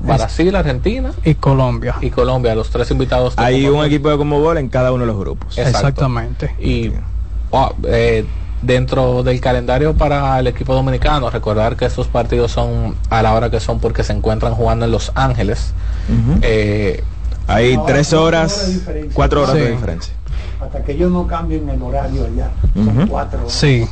Brasil, Argentina y Colombia. Y Colombia, los tres invitados. Hay un equipo de Comebol en cada uno de los grupos. Exacto. Exactamente. Y wow, eh, dentro del calendario para el equipo dominicano, recordar que estos partidos son a la hora que son porque se encuentran jugando en Los Ángeles. Eh, Hay tres horas, horas de diferencia. cuatro horas de diferencia. Hasta que ellos no cambien el horario allá. Son Ujú. cuatro horas. Sí.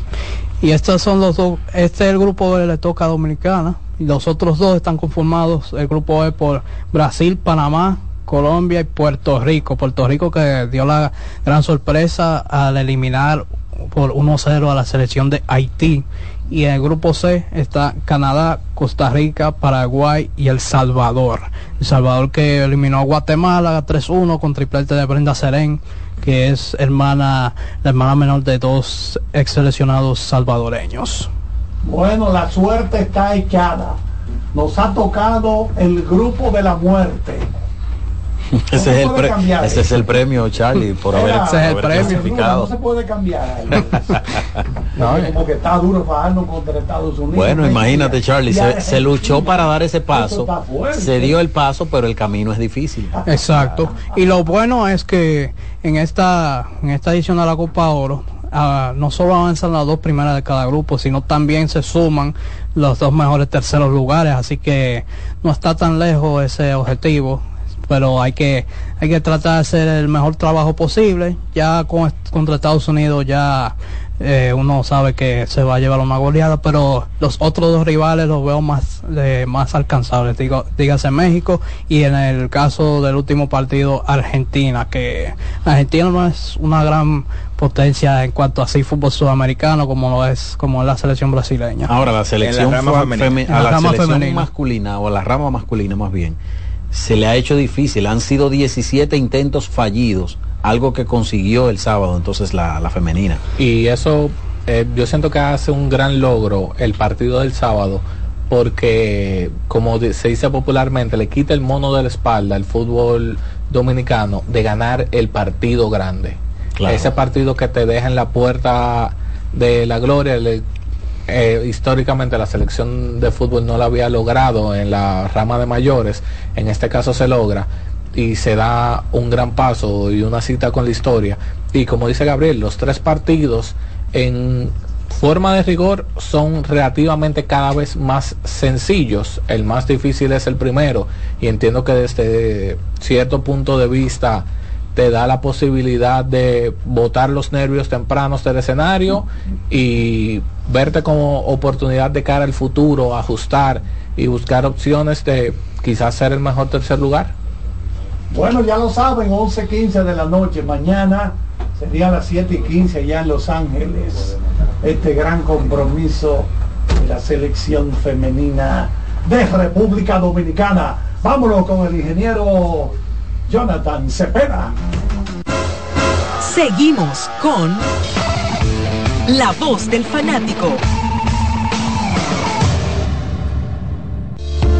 Y estos son los dos, este es el grupo que le toca a Dominicana y los otros dos están conformados, el grupo es por Brasil, Panamá, Colombia y Puerto Rico. Puerto Rico que dio la gran sorpresa al eliminar por 1-0 a la selección de Haití. Y en el grupo C está Canadá, Costa Rica, Paraguay y El Salvador. El Salvador que eliminó a Guatemala 3-1 con triplete de Brenda Serén, que es hermana, la hermana menor de dos ex seleccionados salvadoreños. Bueno, la suerte está echada. Nos ha tocado el grupo de la muerte. Ese se es, el cambiar ese es el premio, Charlie, por haber, Era- por haber Bruno, clasificado. No se puede cambiar. (laughs) No, como que está duro fajarnos contra Estados Unidos. Bueno, imagínate, Charlie, se, se luchó para dar ese paso, se dio el paso, pero el camino es difícil. Exacto. Y lo bueno es que en esta, en esta edición de la Copa Oro, ah, no solo avanzan las dos primeras de cada grupo, sino también se suman los dos mejores terceros lugares, así que no está tan lejos ese objetivo. Pero hay que, hay que tratar de hacer el mejor trabajo posible. Ya con, contra Estados Unidos ya eh, uno sabe que se va a llevar una goleada, pero los otros dos rivales los veo más, eh, más alcanzables, digo, dígase México y en el caso del último partido Argentina, que Argentina no es una gran potencia en cuanto a así fútbol sudamericano como lo es como es la selección brasileña. Ahora la selección rama femenina. feme- En a la la, rama selección femenina. masculina o a la rama masculina más bien se le ha hecho difícil. Han sido 17 intentos fallidos, algo que consiguió el sábado entonces la, la femenina. Y eso eh, yo siento que hace un gran logro el partido del sábado porque como se dice popularmente le quita el mono de la espalda al fútbol dominicano de ganar el partido grande. Claro. Ese partido que te deja en la puerta de la gloria, le- eh, históricamente la selección de fútbol no lo había logrado en la rama de mayores, en este caso se logra y se da un gran paso y una cita con la historia. Y como dice Gabriel, los tres partidos en forma de rigor son relativamente cada vez más sencillos. El más difícil es el primero y entiendo que desde cierto punto de vista te da la posibilidad de botar los nervios tempranos del escenario y verte como oportunidad de cara al futuro, ajustar y buscar opciones de quizás ser el mejor tercer lugar. Bueno, ya lo saben, 11.15 de la noche. Mañana sería las 7 y 15 allá en Los Ángeles. Este gran compromiso de la selección femenina de República Dominicana. Vámonos con el ingeniero Jonathan Cepeda. Seguimos con La Voz del Fanático.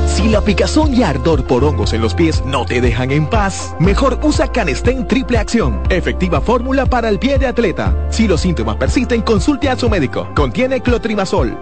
Si la picazón y ardor por hongos en los pies no te dejan en paz, mejor usa Canestén Triple Acción, efectiva fórmula para el pie de atleta. Si los síntomas persisten, consulte a su médico. Contiene clotrimazol.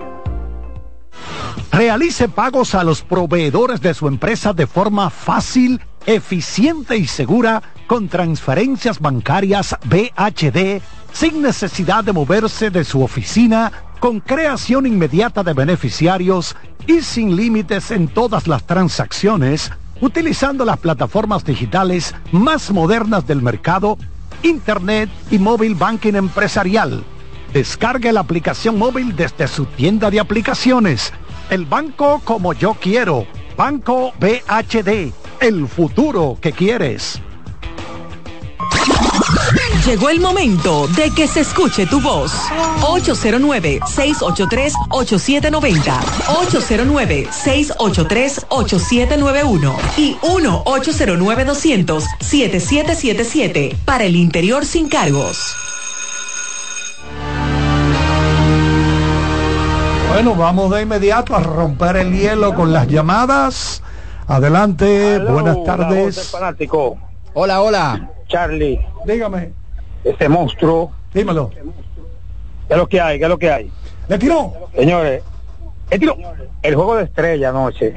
Realice pagos a los proveedores de su empresa de forma fácil, eficiente y segura con transferencias bancarias BHD sin necesidad de moverse de su oficina, con creación inmediata de beneficiarios y sin límites en todas las transacciones, utilizando las plataformas digitales más modernas del mercado, Internet y móvil banking empresarial. Descargue la aplicación móvil desde su tienda de aplicaciones. El banco como yo quiero. Banco BHD. El futuro que quieres. Llegó el momento de que se escuche tu voz. 809-683-8790. 809-683-8791. Y 1-809-200-7777. Para el interior sin cargos. Bueno, vamos de inmediato a romper el hielo con las llamadas. Adelante, buenas tardes. fanático. Hola, hola. Charlie, Dígame, este monstruo, dímelo. ¿qué es lo que hay? ¿Qué es lo que hay? ¿Le tiró? Señores, el, tiro- el juego de estrella anoche.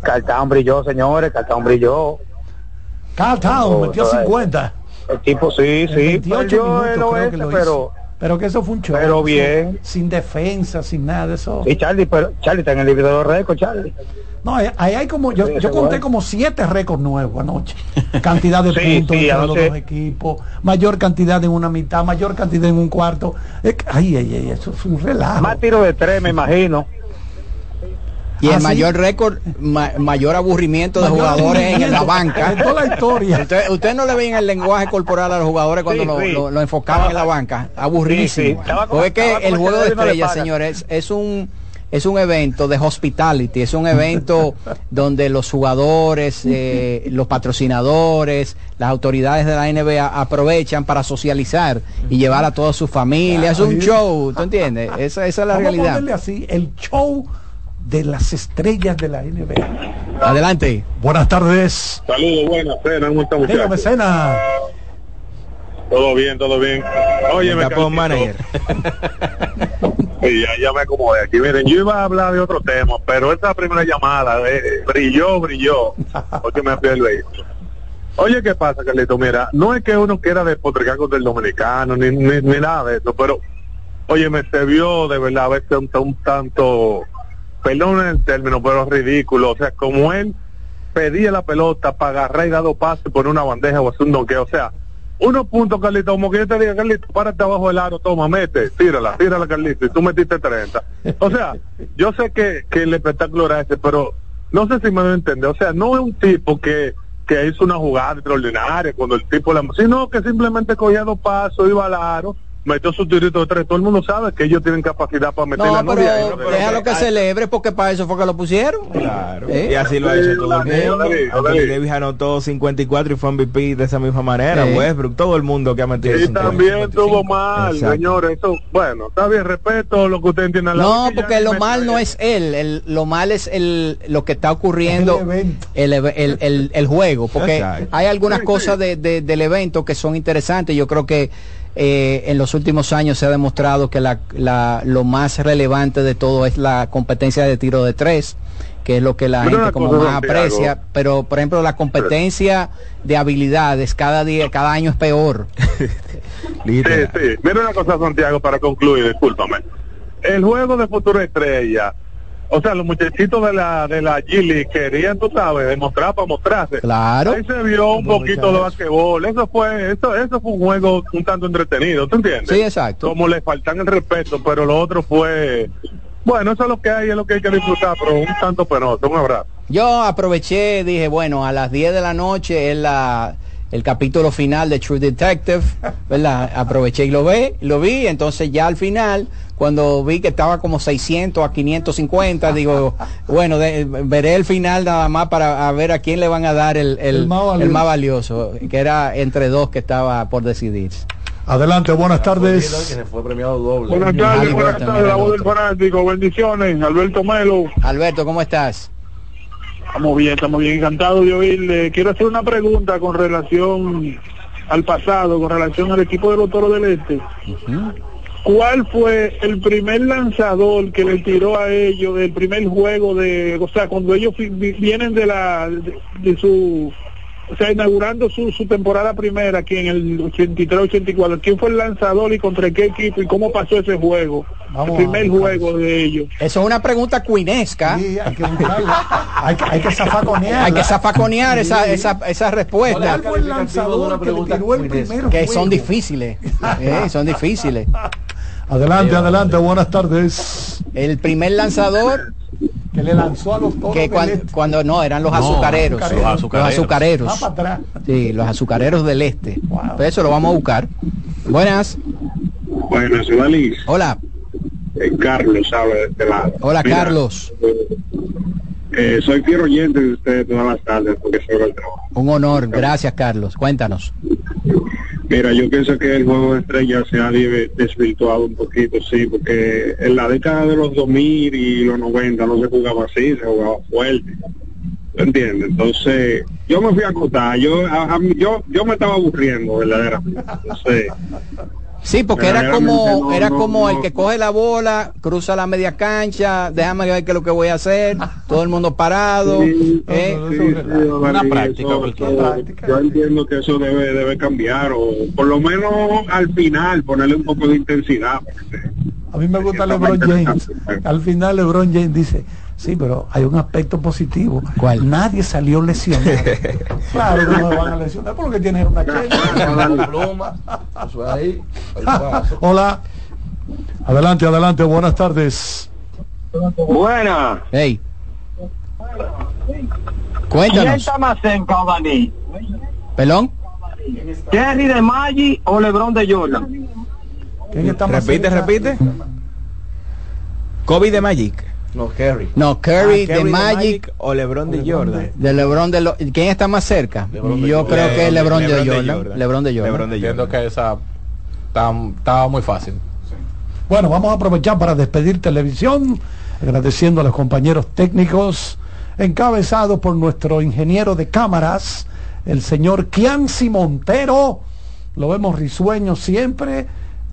Cartán brilló, señores, Cartán brilló. Carl Town metió Todo eso. 50. El tipo sí, sí, 28 perdió minutos el creo que oeste, lo pero Pero que eso fue un show. Pero bien. Sin defensa, sin nada de eso. Y Charlie, pero Charlie está en el libro de los récords, Charlie. No, ahí hay como, yo, Sí, yo conté como siete récords nuevos anoche. (laughs) Cantidad de Sí, puntos sí, entre los dos equipos, mayor cantidad en una mitad, mayor cantidad en un cuarto. Es que- Ay, ay, ay, eso es un relajo. Más tiro de tres, me imagino. Y el ¿Ah, sí? mayor récord, ma- mayor aburrimiento de Mayor jugadores en la banca. de toda la historia. Usted, usted no le veían el lenguaje corporal a los jugadores cuando Sí, lo, sí. lo- lo enfocaban en la banca. Aburridísimo. Porque es que el juego de no estrellas, señores, es un es un evento de hospitality, es un evento (laughs) donde los jugadores, eh, los patrocinadores, las autoridades de la NBA aprovechan para socializar y llevar a toda su familia. Es un show, ¿tú entiendes? Esa, esa es la Vamos a realidad. ponerle así, el show de las estrellas de la NBA. Adelante. Buenas tardes. Saludos, buenas, cena, ¿cómo está Dígame? Cena. Todo bien, todo bien. Oye, me manager. (laughs) Y ya, ya me acomodé aquí. Miren, yo iba a hablar de otro tema, pero esta primera llamada eh, brilló, brilló, (laughs) porque me fui el vehículo. Oye, ¿qué pasa, Carlito? Mira, no es que uno quiera despotricar contra el dominicano, ni, ni, ni nada de eso, pero, oye, me se vio de verdad a veces un, un tanto, perdón el término, pero ridículo. O sea, como él pedía la pelota para agarrar y dar dos pases por una bandeja o hacer un donqueo. O sea, unos puntos, Carlito, como que yo te diga, Carlito, párate abajo del aro, toma, mete, tírala, tírala, Carlito, y tú metiste 30. O sea, yo sé que, que el espectáculo era ese, pero no sé si me lo entiende. O sea, no es un tipo que, que hizo una jugada extraordinaria cuando el tipo la... Sino que simplemente cogía dos pasos, iba al aro, metió su tirito de tres. Todo el mundo sabe que ellos tienen capacidad para meter la No, novia. pero ¿no? déjalo que celebre porque para eso fue que lo pusieron. Claro. ¿Eh? Y así lo ha hecho todo el mundo. David, Anthony. Davis anotó 54 y fue MVP de esa misma manera. Sí. Westbrook, todo el mundo que ha metido Y 50, también 55. tuvo mal, Exacto. señores. Eso, bueno, está bien, respeto lo que usted entiende. No, porque lo mal no es él, el- lo mal es el, lo que está ocurriendo, El evento. el, eve- el- el- el juego, porque Exacto. hay algunas Sí, cosas sí. de- de- del evento que son interesantes. Yo creo que eh, en los últimos años se ha demostrado que la, la- lo más relevante de todo es la competencia de tiro de tres que es lo que la Pero gente como más aprecia, pero por ejemplo la competencia de habilidades cada día, cada año es peor. (laughs) Sí, sí. Mira una cosa, Santiago, para concluir, discúlpame. El juego de futuro estrella, o sea, los muchachitos de la de la Gili querían, tú sabes, demostrar para mostrarse. Claro. Ahí se vio un poquito de basquetbol. Eso fue, eso, eso fue un juego un tanto entretenido, ¿tú entiendes? Sí, exacto. Como le faltan el respeto, pero lo otro fue, bueno, eso es lo que hay, es lo que hay que disfrutar, pero un tanto penoso. Un abrazo. Yo aproveché, dije, bueno, a las 10 de la noche es la, el capítulo final de True Detective, ¿verdad? Aproveché y lo ve, lo vi, entonces ya al final, cuando vi que estaba como 600 a 550, digo, bueno, de- veré el final nada más para a ver a quién le van a dar el, el, El más valioso. el más valioso, que era entre dos que estaba por decidir. Adelante, buenas tardes. se fue premiado doble. Buenas tardes, buenas tardes, la voz del fanático, bendiciones, Alberto Melo. Alberto, ¿cómo estás? Estamos bien, estamos bien, encantado de oírle. Quiero hacer una pregunta con relación al pasado, con relación al equipo de los Toros del Este. ¿Cuál fue el primer lanzador que le tiró a ellos del primer juego de, o sea, cuando ellos vienen de la de, de su o sea, inaugurando su, su temporada primera aquí en el 83-84, ¿quién fue el lanzador y contra qué equipo y cómo pasó ese juego? Vamos el primer juego de ellos. Eso es una pregunta cuinesca. Sí, hay que hay, que- hay que zafaconearla. Hay que zafaconear esa, Sí. esa, esa respuesta. ¿Cuál fue el lanzador que el primer que son juego? difíciles. Eh, son difíciles. Adelante, adelante, buenas tardes. El primer lanzador Que le lanzó a los toros que del cuando, Este. cuando no eran los No, azucareros. los Los azucareros. azucareros. Va para atrás. Sí, los azucareros del este. Wow. Pues eso lo vamos a buscar. Buenas. Bueno, ciudad Liz, Hola. eh, Carlos sabe de este lado. Hola, Mira, Carlos. Eh, soy fiel oyente de ustedes todas las tardes porque soy el trabajo. Un honor. Gracias, Carlos. Cuéntanos. Mira, yo pienso que el juego de estrellas se ha de- desvirtuado un poquito, sí, porque en la década de los 2000 y los 90 no se jugaba así, se jugaba fuerte. ¿Tú entiendes? Entonces, yo me fui a acotar, yo, a- a yo, yo me estaba aburriendo verdaderamente. Entonces, Sí, porque Pero era como no- era no- como el que coge la bola, cruza la media cancha, déjame ver qué es lo que voy a hacer, todo el mundo parado. Sí, ¿eh? sí, sí, Dani, eso- eso- Yo entiendo que eso debe, debe cambiar, o por lo menos al final ponerle un poco de intensidad. A mí me gusta LeBron James. Al final LeBron James dice, sí, pero hay un aspecto positivo. Nadie salió lesionado. (laughs) claro que no me van a lesionar porque tienen una (laughs) Hola. Adelante, adelante, buenas tardes. Buena. Hey. ¿Quién Cuéntanos. está más cerca, Dani? ¿Pelón? ¿Terry de Maggi o LeBron de Jordan? Repite, repite. Kobe de Magic. No, Kerry. No, Curry, Ah, de Magic o LeBron de Jordan. de LeBron de lo- ¿Quién está más cerca? LeBron de Yo Jordan. creo que es LeBron, LeBron de de Jordan. Jordan. LeBron de Jordan. LeBron de Entiendo que esa está- estaba muy fácil. Bueno, vamos a aprovechar para despedir televisión, agradeciendo a los compañeros técnicos, encabezados por nuestro ingeniero de cámaras, el señor Kianci Montero. Lo vemos risueño siempre,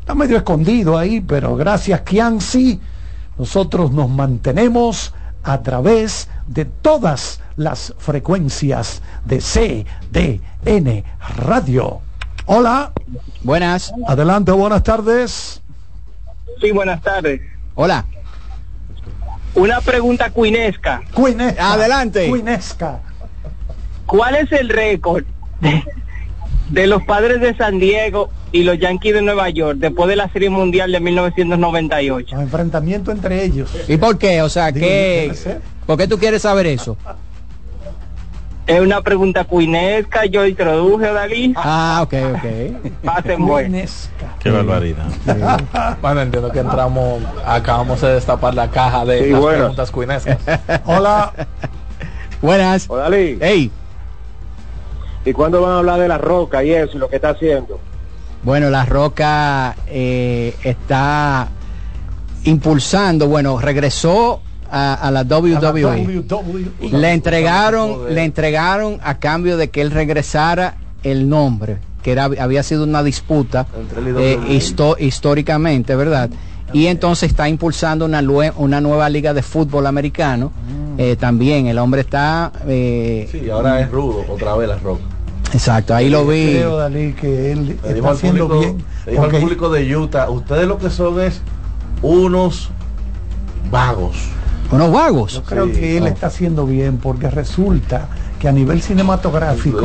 está medio escondido ahí, pero gracias Kianci, nosotros nos mantenemos a través de todas las frecuencias de CDN Radio. Hola. Buenas. Adelante, buenas tardes. Sí, buenas tardes. Hola. Una pregunta cuinesca. Cuinesca. Adelante. Cuinesca. ¿Cuál es el récord de, de los padres de San Diego y los Yankees de Nueva York después de la Serie Mundial de 1998? Los enfrentamientos entre ellos. ¿Y por qué? O sea, Digo, ¿qué. ¿por qué tú quieres saber eso? Es una pregunta cuinesca, yo introduje, Dalí. Ah, ok, ok. Pasen buen. Qué barbaridad. Bueno, entiendo que entramos, acabamos de destapar la caja de Sí, las bueno. preguntas cuinescas. (laughs) Hola. Buenas. Hola, Dalí. Hey. ¿Y cuándo van a hablar de la roca y eso y lo que está haciendo? Bueno, La Roca eh, está impulsando, bueno, regresó a, a la WWE. WWE. Le entregaron, le entregaron a cambio de que él regresara el nombre, que era, había sido una disputa y eh, histo- históricamente, ¿verdad? Y entonces está impulsando una, nueva liga de fútbol americano. Eh, también el hombre está... eh, Sí, ahora es rudo, otra vez la roca. Exacto, ahí lo vi. Creo, Dalí, que él Le está haciendo público, bien. le dijo al público de Utah, ustedes lo que son es unos vagos. Unos vagos. Yo creo Sí, que él no. está haciendo bien porque resulta que a nivel cinematográfico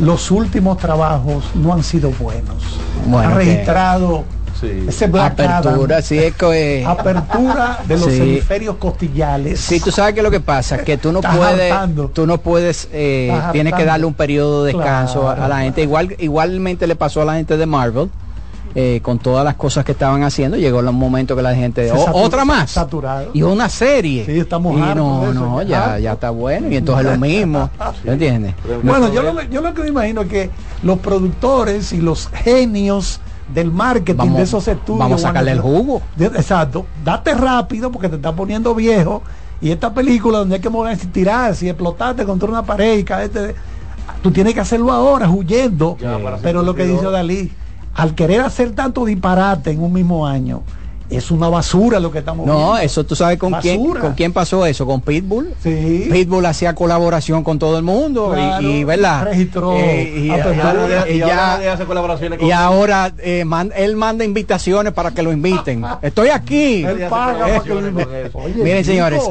los últimos trabajos no han sido buenos. Bueno, ha registrado Sí. ese Apertura, sí, es que... apertura de los Sí. hemisferios costillales. Sí, tú sabes que lo que pasa, que tú no Estás puedes, hartando. tú no puedes, eh, tienes que darle un periodo de descanso a- a, Claro, la gente. Igual, igualmente le pasó a la gente de Marvel, eh, con todas las cosas que estaban haciendo, llegó un momento que la gente, "Oh, otra más, Saturado. y una serie. Sí, estamos y no, no, ya, hartos. ya está bueno, y entonces lo mismo, (laughs) ¿me entiendes? Bueno, yo lo, yo lo que me imagino es que los productores y los genios del marketing Vamos- de esos estudios vamos a sacarle el jugo. de- exacto, date rápido porque te está poniendo viejo y esta película donde hay que moverse, tirarse y explotarte contra una pared y caerte tú tienes que hacerlo ahora huyendo Ya, pero lo que 52. dice Dalí al querer hacer tanto disparate en un mismo año es una basura lo que estamos No, viendo. eso tú sabes con quién, con quién pasó eso, con Pitbull. Sí. Pitbull hacía colaboración con todo el mundo y- Claro, y, verdad. registró Eh, y, apertura. y- ahora ya- nadie hace colaboraciones con y ahora eh, man- él manda invitaciones para que lo inviten. (laughs) Estoy aquí. él paga para que lo invite. Oye, Miren, chico, señores,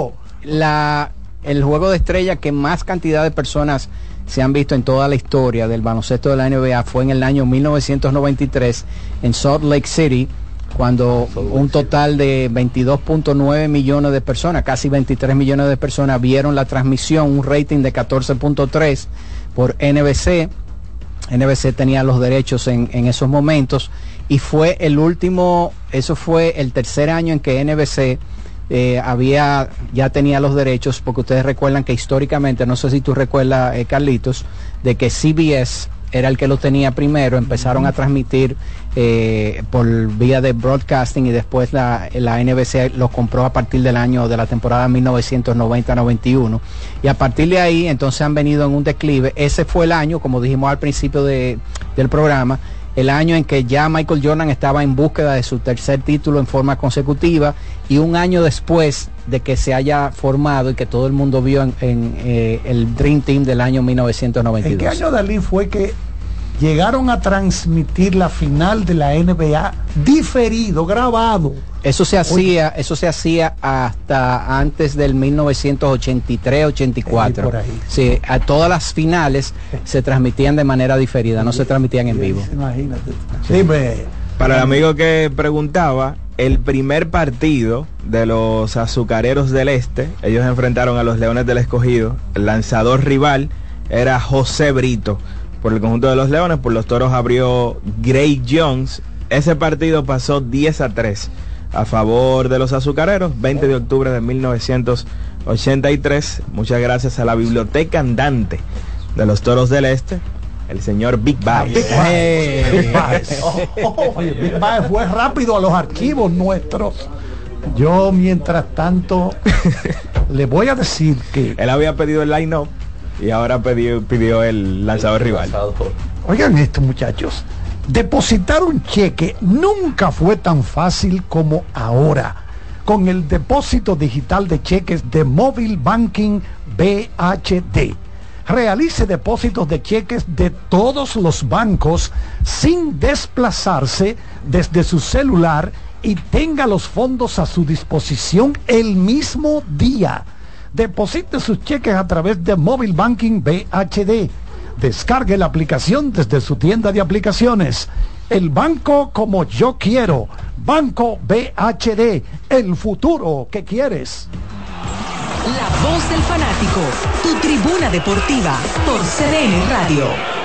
la, el juego de estrella que más cantidad de personas se han visto en toda la historia del baloncesto de la NBA fue en el año 1993 en Salt Lake City, cuando un total de 22.9 millones de personas, casi 23 millones de personas, vieron la transmisión, un rating de 14.3 por NBC. NBC tenía los derechos en, en esos momentos y fue el último, eso fue el tercer año en que NBC eh, había, ya tenía los derechos, porque ustedes recuerdan que históricamente, no sé si tú recuerdas, eh, Carlitos, de que CBS era el que lo tenía primero, empezaron a transmitir eh, por vía de broadcasting y después la, la NBC lo compró a partir del año de la temporada 1990-91 y a partir de ahí entonces han venido en un declive. Ese fue el año, como dijimos al principio de- del programa, el año en que ya Michael Jordan estaba en búsqueda de su tercer título en forma consecutiva y un año después de que se haya formado y que todo el mundo vio en, en, eh, el Dream Team del año 1992. ¿En qué año Dalí fue que llegaron a transmitir la final de la NBA diferido, grabado? Eso se hacía, eso se hacía hasta antes del 1983-84. por ahí. Sí, a todas las finales se transmitían de manera diferida, no se transmitían en vivo. Imagínate. Dime. Para el amigo que preguntaba, el primer partido de los azucareros del este, ellos enfrentaron a los Leones del Escogido. El lanzador rival era José Brito. Por el conjunto de los Leones, por los toros abrió Gray Jones. Ese partido pasó 10 a 3 a favor de los azucareros, 20 de octubre de 1983. Muchas gracias a la biblioteca andante de los toros del este, el señor Big Baez. Big Baez. Big Baez. (laughs) Oh, oye, Big Baez fue rápido a los archivos nuestros. Yo, mientras tanto, (laughs) le voy a decir que... Él había pedido el line-up y ahora pidió, pidió el lanzador rival. Oigan esto, muchachos. Depositar un cheque nunca fue tan fácil como ahora. Con el depósito digital de cheques de Móvil Banking BHD. Realice depósitos de cheques de todos los bancos sin desplazarse desde su celular y tenga los fondos a su disposición el mismo día. Deposite sus cheques a través de Móvil Banking BHD. Descargue la aplicación desde su tienda de aplicaciones. El banco como yo quiero. Banco BHD. El futuro que quieres. La voz del fanático. Tu tribuna deportiva por CDN Radio.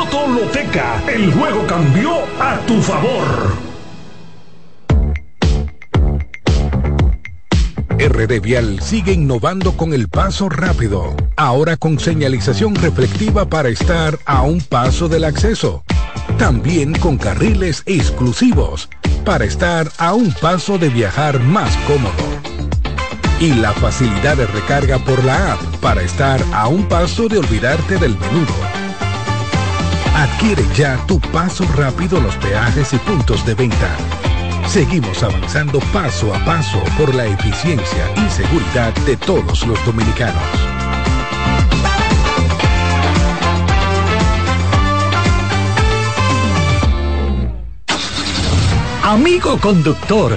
Loto Loteca, el juego cambió a tu favor. RD Vial sigue innovando con el paso rápido, ahora con señalización reflectiva para estar a un paso del acceso. También con carriles exclusivos para estar a un paso de viajar más cómodo. Y la facilidad de recarga por la app para estar a un paso de olvidarte del menudo. Adquiere ya tu paso rápido los peajes y puntos de venta. Seguimos avanzando paso a paso por la eficiencia y seguridad de todos los dominicanos. Amigo conductor,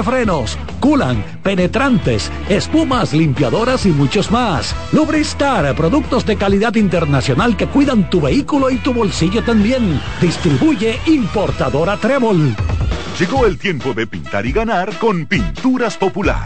frenos, culan, penetrantes, espumas, limpiadoras y muchos más. Lubristar, productos de calidad internacional que cuidan tu vehículo y tu bolsillo también. Distribuye importadora Trébol. Llegó el tiempo de pintar y ganar con Pinturas Popular.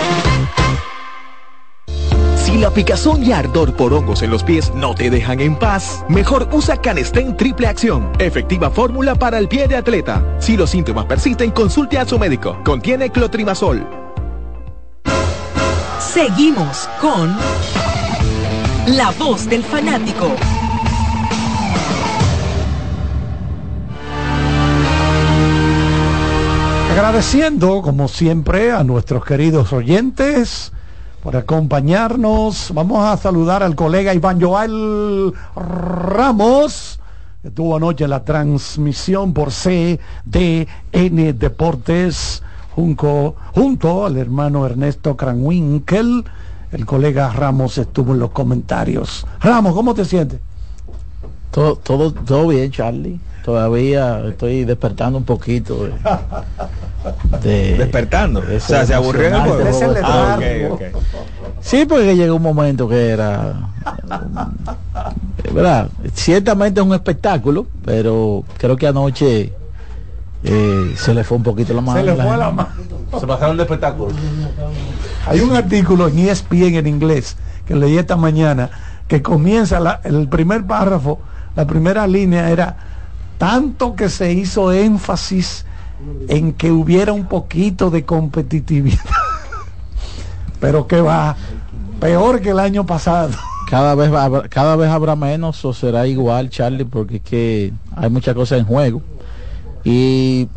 La picazón y ardor por hongos en los pies no te dejan en paz, mejor usa Canestén Triple Acción. Efectiva fórmula para el pie de atleta. Si los síntomas persisten, consulte a su médico. Contiene clotrimazol. Seguimos con La voz del fanático. Agradeciendo, como siempre, a nuestros queridos oyentes por acompañarnos. Vamos a saludar al colega Iván Joel Ramos, que tuvo anoche la transmisión por CDN Deportes, junto, junto al hermano Ernesto Cranwinkel. El colega Ramos estuvo en los comentarios. Ramos, ¿cómo te sientes? Todo, todo, todo bien, Charlie. Todavía estoy despertando un poquito. De, de- Despertando. de O sea, se aburrió en el juego. Ah, juego. ok, ok. Sí, porque llegó un momento que era. um, ¿Verdad? Ciertamente es un espectáculo, pero creo que anoche eh, se le fue un poquito la mano. Se le fue la mano. Se pasaron de espectáculo. Hay un artículo en ESPN en inglés que leí esta mañana que comienza la- el primer párrafo, la primera línea era tanto que se hizo énfasis en que hubiera un poquito de competitividad. (laughs) Pero que va peor que el año pasado. (laughs) Cada vez, habrá- cada vez habrá menos o será igual, Charlie, porque es que hay muchas cosas en juego. Y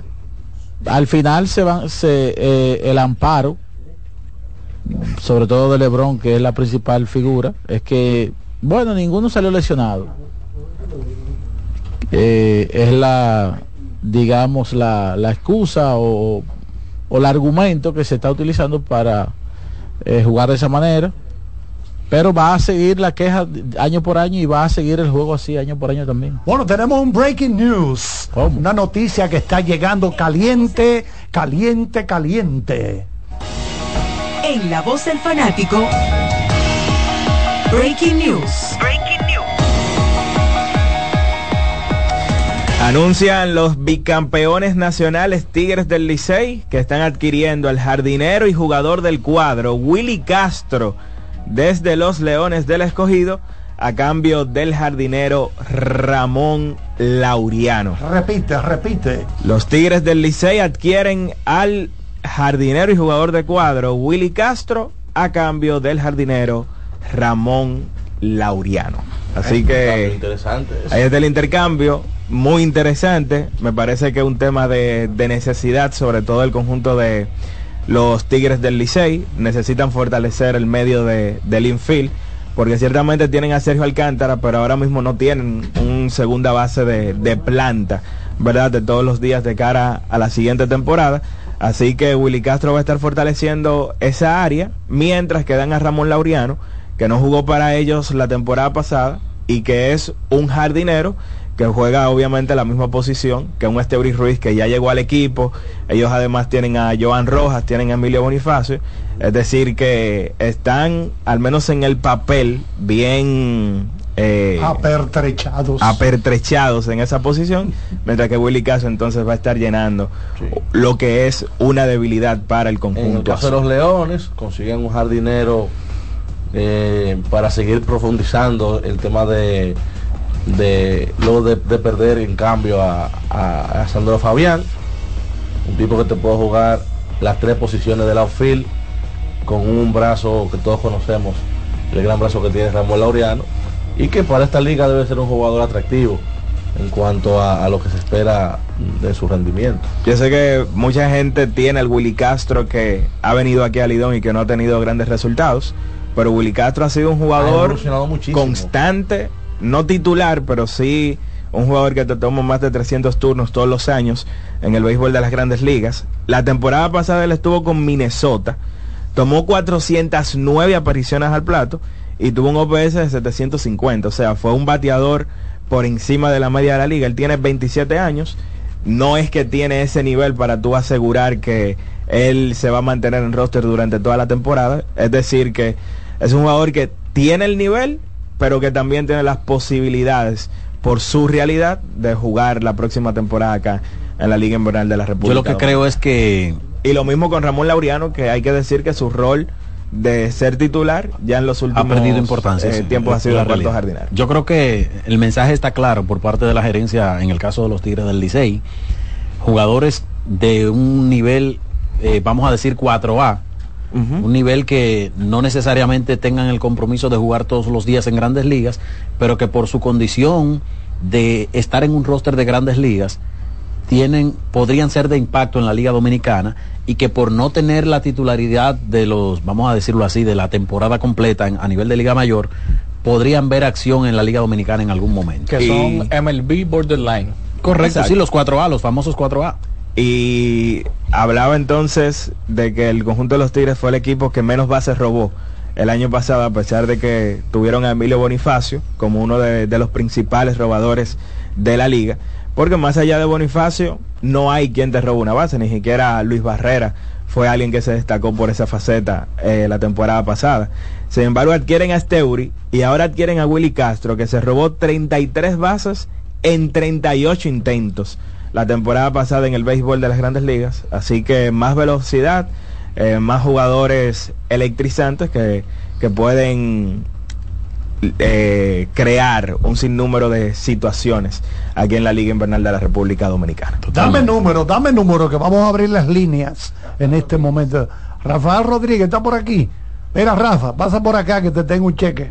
al final se van, se, eh, el amparo, sobre todo de Lebron, que es la principal figura, es que, bueno, ninguno salió lesionado. Eh, es la, digamos, la, la excusa o, o el argumento que se está utilizando para eh, jugar de esa manera. Pero va a seguir la queja año por año y va a seguir el juego así año por año también. Bueno, tenemos un breaking news. Una noticia que está llegando caliente, caliente, caliente. En la voz del fanático. Breaking News. Anuncian los bicampeones nacionales Tigres del Licey que están adquiriendo al jardinero y jugador del cuadro Willy Castro desde los Leones del Escogido a cambio del jardinero Ramón Lauriano. Repite, repite. Los Tigres del Licey adquieren al jardinero y jugador de cuadro Willy Castro a cambio del jardinero Ramón Lauriano. Así que Interesante. ahí está el intercambio, muy interesante. Me parece que es un tema de, de necesidad, sobre todo el conjunto de los Tigres del Licey. Necesitan fortalecer el medio de, del infield, porque ciertamente tienen a Sergio Alcántara, pero ahora mismo no tienen un segunda base de, de planta, ¿verdad? De todos los días de cara a la siguiente temporada. Así que Willy Castro va a estar fortaleciendo esa área, mientras que dan a Ramón Laureano, que no jugó para ellos la temporada pasada y que es un jardinero que juega obviamente la misma posición que un Estebri Ruiz que ya llegó al equipo. Ellos además tienen a Joan Rojas, tienen a Emilio Bonifacio. Es decir, que están, al menos en el papel, bien eh, Apertrechados. apertrechados en esa posición, mientras que Willy Caso entonces va a estar llenando lo que es una debilidad para el En el conjunto. caso de los Leones, consiguen un jardinero eh, para seguir profundizando el tema de, de luego de, de perder en cambio a, a, a Sandro Fabián, un tipo que te puede jugar las tres posiciones del outfield con un brazo que todos conocemos, el gran brazo que tiene Ramón Laureano, y que para esta liga debe ser un jugador atractivo en cuanto a, a lo que se espera de su rendimiento. Yo sé que mucha gente tiene al Willy Castro que ha venido aquí a Lidón y que no ha tenido grandes resultados, pero Willy Castro ha sido un jugador constante, no titular, pero sí un jugador que te toma más de 300 turnos todos los años en el béisbol de las grandes ligas. La temporada pasada él estuvo con Minnesota, tomó 409 apariciones al plato y tuvo un OPS de 750, o sea, fue un bateador por encima de la media de la liga. Él tiene 27 años, no es que tiene ese nivel para tú asegurar que él se va a mantener en roster durante toda la temporada, es decir, que es un jugador que tiene el nivel, pero que también tiene las posibilidades por su realidad de jugar la próxima temporada acá en la Liga Invernal de la República. Yo lo que creo es que Y lo mismo con Ramón Laureano, que hay que decir que su rol de ser titular ya en los últimos ha perdido importancia. eh, sí, tiempos ha sido realidad. jardinero. Yo creo que el mensaje está claro por parte de la gerencia en el caso de los Tigres del Licey. Jugadores de un nivel, eh, vamos a decir 4A, un nivel que no necesariamente tengan el compromiso de jugar todos los días en grandes ligas, pero que por su condición de estar en un roster de grandes ligas, tienen, podrían ser de impacto en la Liga Dominicana y que por no tener la titularidad de los, vamos a decirlo así, de la temporada completa en- a nivel de Liga Mayor, podrían ver acción en la Liga Dominicana en algún momento. Que son MLB Borderline. Correcto, Exacto. sí, los 4A, los famosos 4A. Y hablaba entonces de que el conjunto de los Tigres fue el equipo que menos bases robó el año pasado, a pesar de que tuvieron a Emilio Bonifacio como uno de, los principales robadores de la liga. Porque más allá de Bonifacio, no hay quien te robe una base, ni siquiera Luis Barrera fue alguien que se destacó por esa faceta eh, la temporada pasada. Sin embargo, adquieren a Steuri y ahora adquieren a Willy Castro, que se robó 33 bases en 38 intentos la temporada pasada en el béisbol de las grandes ligas. Así que más velocidad, eh, más jugadores electrizantes que, que pueden eh, crear un sinnúmero de situaciones aquí en la Liga Invernal de la República Dominicana. Dame número, dame número, que vamos a abrir las líneas en este momento. Rafael Rodríguez está por aquí. Mira, Rafa, pasa por acá que te tengo un cheque.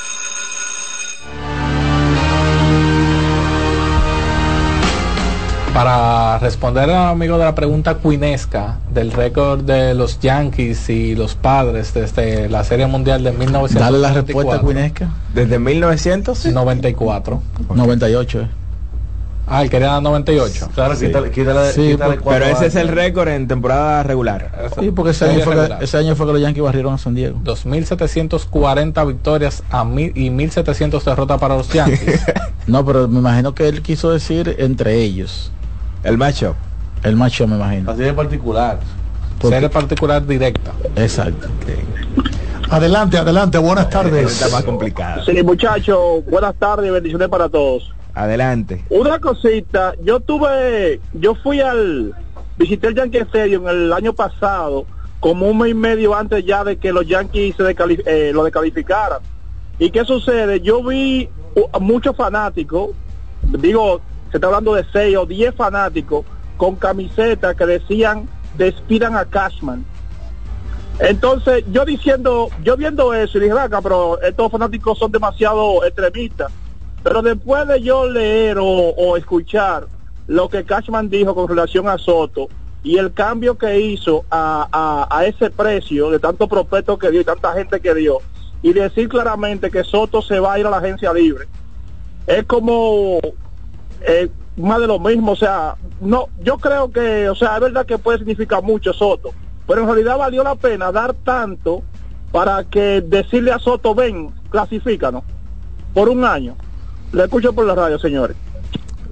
Para responder al amigo de la pregunta cuinesca del récord de los Yankees y los padres desde la Serie Mundial de 1994. Dale la respuesta, Cuinesca. Desde 1994. 98. eh. Ah, él quería dar 98. Claro, Sí. quítale, quítale, Sí, quítale por- cuatro Pero ese es el récord en temporada regular. Sí, porque ese Serie año, fue regular. que, ese año fue que los Yankees barrieron a San Diego. 2.740 victorias a mil, y 1.700 derrotas para los Yankees. (laughs) No, pero me imagino que él quiso decir entre ellos. El matchup. El macho, me imagino. Así de particular. Porque- Serie particular directa. Exacto. Adelante, adelante, buenas tardes. Está más complicado. Sí, muchachos, buenas tardes y bendiciones para todos. Adelante. Una cosita, yo tuve, yo fui al, visité el Yankee Stadium el año pasado, como un mes y medio antes ya de que los Yankees se eh, lo descalificaran. ¿Y qué sucede? Yo vi uh, muchos fanáticos, digo, se está hablando de 6 o 10 fanáticos, con camisetas que decían despidan a Cashman. Entonces, yo diciendo, yo viendo eso, y dije, "Vaca, pero estos fanáticos son demasiado extremistas. Pero después de yo leer o, o escuchar lo que Cashman dijo con relación a Soto y el cambio que hizo a, a- a ese precio de tanto prospecto que dio y tanta gente que dio, y decir claramente que Soto se va a ir a la agencia libre, es como eh, más de lo mismo, o sea, no, yo creo que, o sea, es verdad que puede significar mucho Soto, pero en realidad valió la pena dar tanto para que decirle a Soto, ven, clasifícanos, por un año. Le escucho por la radio, señores.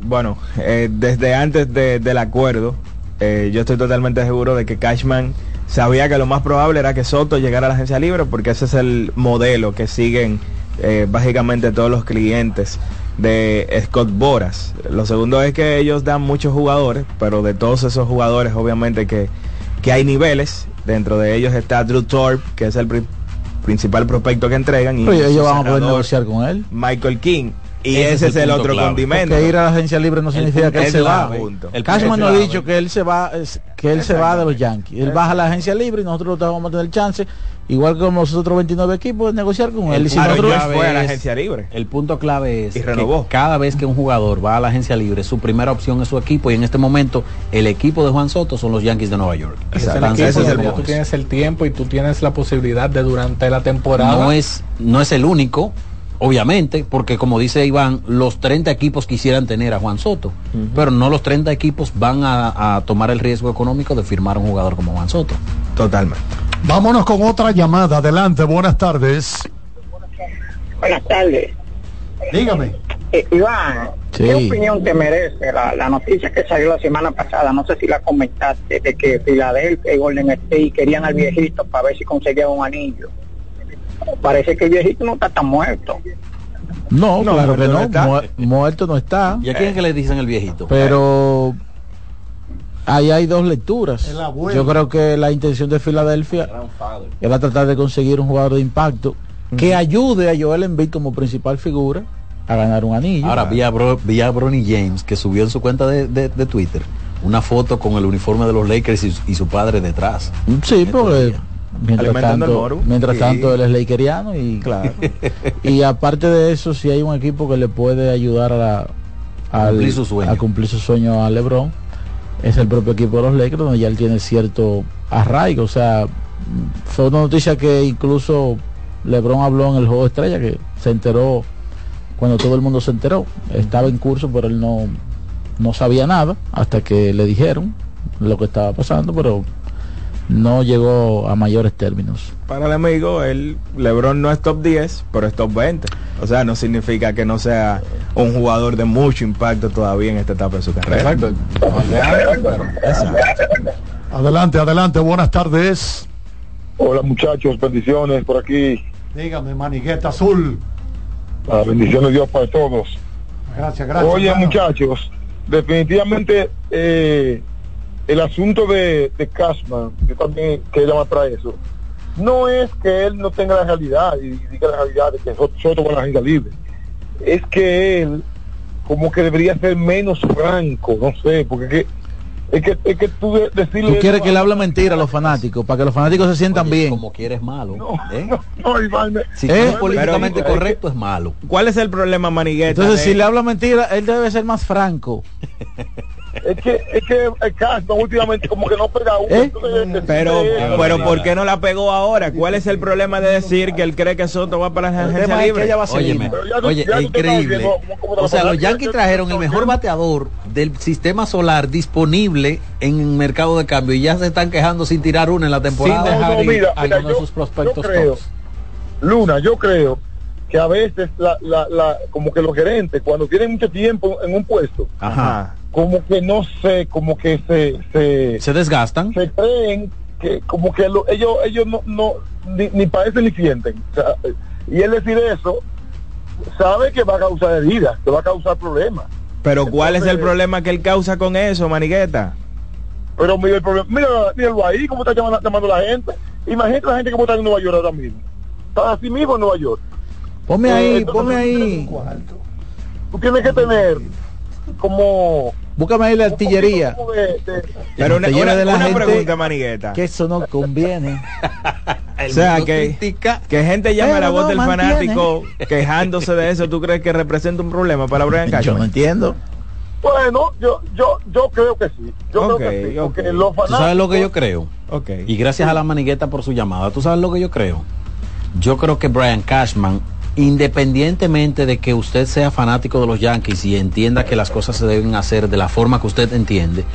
Bueno, eh, desde antes de- del acuerdo, eh, yo estoy totalmente seguro de que Cashman sabía que lo más probable era que Soto llegara a la agencia libre porque ese es el modelo que siguen eh, básicamente todos los clientes de Scott Boras. Lo segundo es que ellos dan muchos jugadores, pero de todos esos jugadores obviamente que, que hay niveles. Dentro de ellos está Drew Thorpe, que es el pri- principal prospecto que entregan. Y Pero ellos van a poder negociar con él. Michael King. Y Ese ese, es es el el, otro clave. condimento. Porque ir a la agencia libre no significa que él se va. El Cashman no ha dicho que él se va, es- que él se va de los Yankees. Él baja a la agencia libre y nosotros vamos a tener chance, igual que como los otros 29 equipos, de negociar con él. Y si nosotros- fue a la agencia libre. El punto clave es Y que cada vez que un jugador va a la agencia libre, su primera opción es su equipo y en este momento el equipo de Juan Soto son los Yankees de Nueva York. Es el tú es. tienes el tiempo y tú tienes la posibilidad de durante la temporada. No es, no es el único, obviamente, porque como dice Iván, los 30 equipos quisieran tener a Juan Soto, pero no los 30 equipos van a, a tomar el riesgo económico de firmar a un jugador como Juan Soto. Totalmente. Vámonos con otra llamada. Adelante, buenas tardes. Buenas tardes. Dígame. Eh, Iván, Sí. ¿qué opinión te merece la, la noticia que salió la semana pasada? No sé si la comentaste, de que Filadelfia y Golden State querían al viejito para ver si conseguía un anillo. Parece que el viejito no está tan muerto. No, No, claro que no no. está. mu- muerto no está. ¿Y a quién es que le dicen el viejito? Pero ahí hay dos lecturas. Yo creo que la intención de Filadelfia era tratar de conseguir un jugador de impacto que ayude a Joel Embiid como principal figura a ganar un anillo. Ahora vi a, Bro- vi a Bronny James que subió en su cuenta de, de- de Twitter una foto con el uniforme de los Lakers y, su- y su padre detrás. Sí, porque mientras Alimentando el tanto, mientras Sí. tanto él es lakeriano y (laughs) Claro. y aparte de eso, si hay un equipo que le puede ayudar a, la- al- cumplir su sueño. a cumplir su sueño a LeBron, es el propio equipo de los Lakers, donde ya él tiene cierto arraigo. O sea, fue una noticia que incluso LeBron habló en el juego de estrella, que se enteró cuando todo el mundo se enteró. Estaba en curso, pero él no, no sabía nada hasta que le dijeron lo que estaba pasando, pero no llegó a mayores términos. Para el amigo, el LeBron no es top 10, pero es top 20. O sea, no significa que no sea un jugador de mucho impacto todavía en esta etapa de su carrera. Exacto. Adelante, adelante, buenas tardes. Hola muchachos, bendiciones por aquí. Dígame, manigueta azul. Ah, bendiciones de Dios para todos. Gracias, gracias. Oye hermano. muchachos, definitivamente eh, el asunto de, de Cashman, yo también quería llamar para eso, no es que él no tenga la realidad y diga la realidad de que Soto con la agenda libre, es que él como que debería ser menos franco, no sé, porque es que, es que, es que tú de- decirle... Tú quieres que le hable mentira a los fanáticos, para que los fanáticos se sientan bien. Como quieres malo. ¿eh? No, Iván, me- Si ¿Eh? es políticamente Pero- correcto es malo. ¿Cuál es el problema, Manigueta? Entonces, de- si le habla mentira, él debe ser más franco. (laughs) Es que, es que el Cashman últimamente como que no pega uno. ¿Eh? entonces, decirle pero, eso- pero ¿por qué no la pegó ahora? ¿Cuál es el problema de decir que él cree que Soto va para la agencia tema es que libre? ella va a. Óyeme, Pero ya oye, ya increíble. O sea, los. Yankees Ya- trajeron el mejor bateador del sistema solar disponible en el mercado de cambio y ya se están quejando sin tirar una en la Sin temporada. No, dejar no, mira, mira, de sus prospectos yo creo-. Luna, yo creo que a veces la, la, la, como que los gerentes cuando tienen mucho tiempo en un puesto, Ajá. Como que no sé, como que se se, Se desgastan. se creen que como que lo- ellos ellos no, no ni, ni parecen ni sienten. O sea, y él decir eso sabe que va a causar heridas, que va a causar problemas. Pero ¿cuál es el problema que él causa con eso, Manigueta? Pero mira el problema, mira, míralo ahí, cómo está llamando, llamando la gente. Imagínate la gente cómo está en Nueva York ahora mismo. Está así mismo en Nueva York. Ponme Eh, ahí, entonces, ponme ahí. Tú tienes que tener como Búscame ahí la artillería. de- de- Pero una, de la una gente pregunta, Manigueta. Que eso no conviene. (laughs) O sea, que, que gente llame a la voz no del mantiene. fanático quejándose de eso. ¿Tú crees que representa un problema para Brian Yo no Cashman? entiendo. Bueno, yo, yo, yo creo que sí. Yo creo que sí. ok. Porque los ¿Tú sabes lo que yo creo? Ok. Y gracias a la manigueta por su llamada. ¿Tú sabes lo que yo creo? Yo creo que Brian Cashman, independientemente de que usted sea fanático de los Yankees y entienda que las cosas se deben hacer de la forma que usted entiende,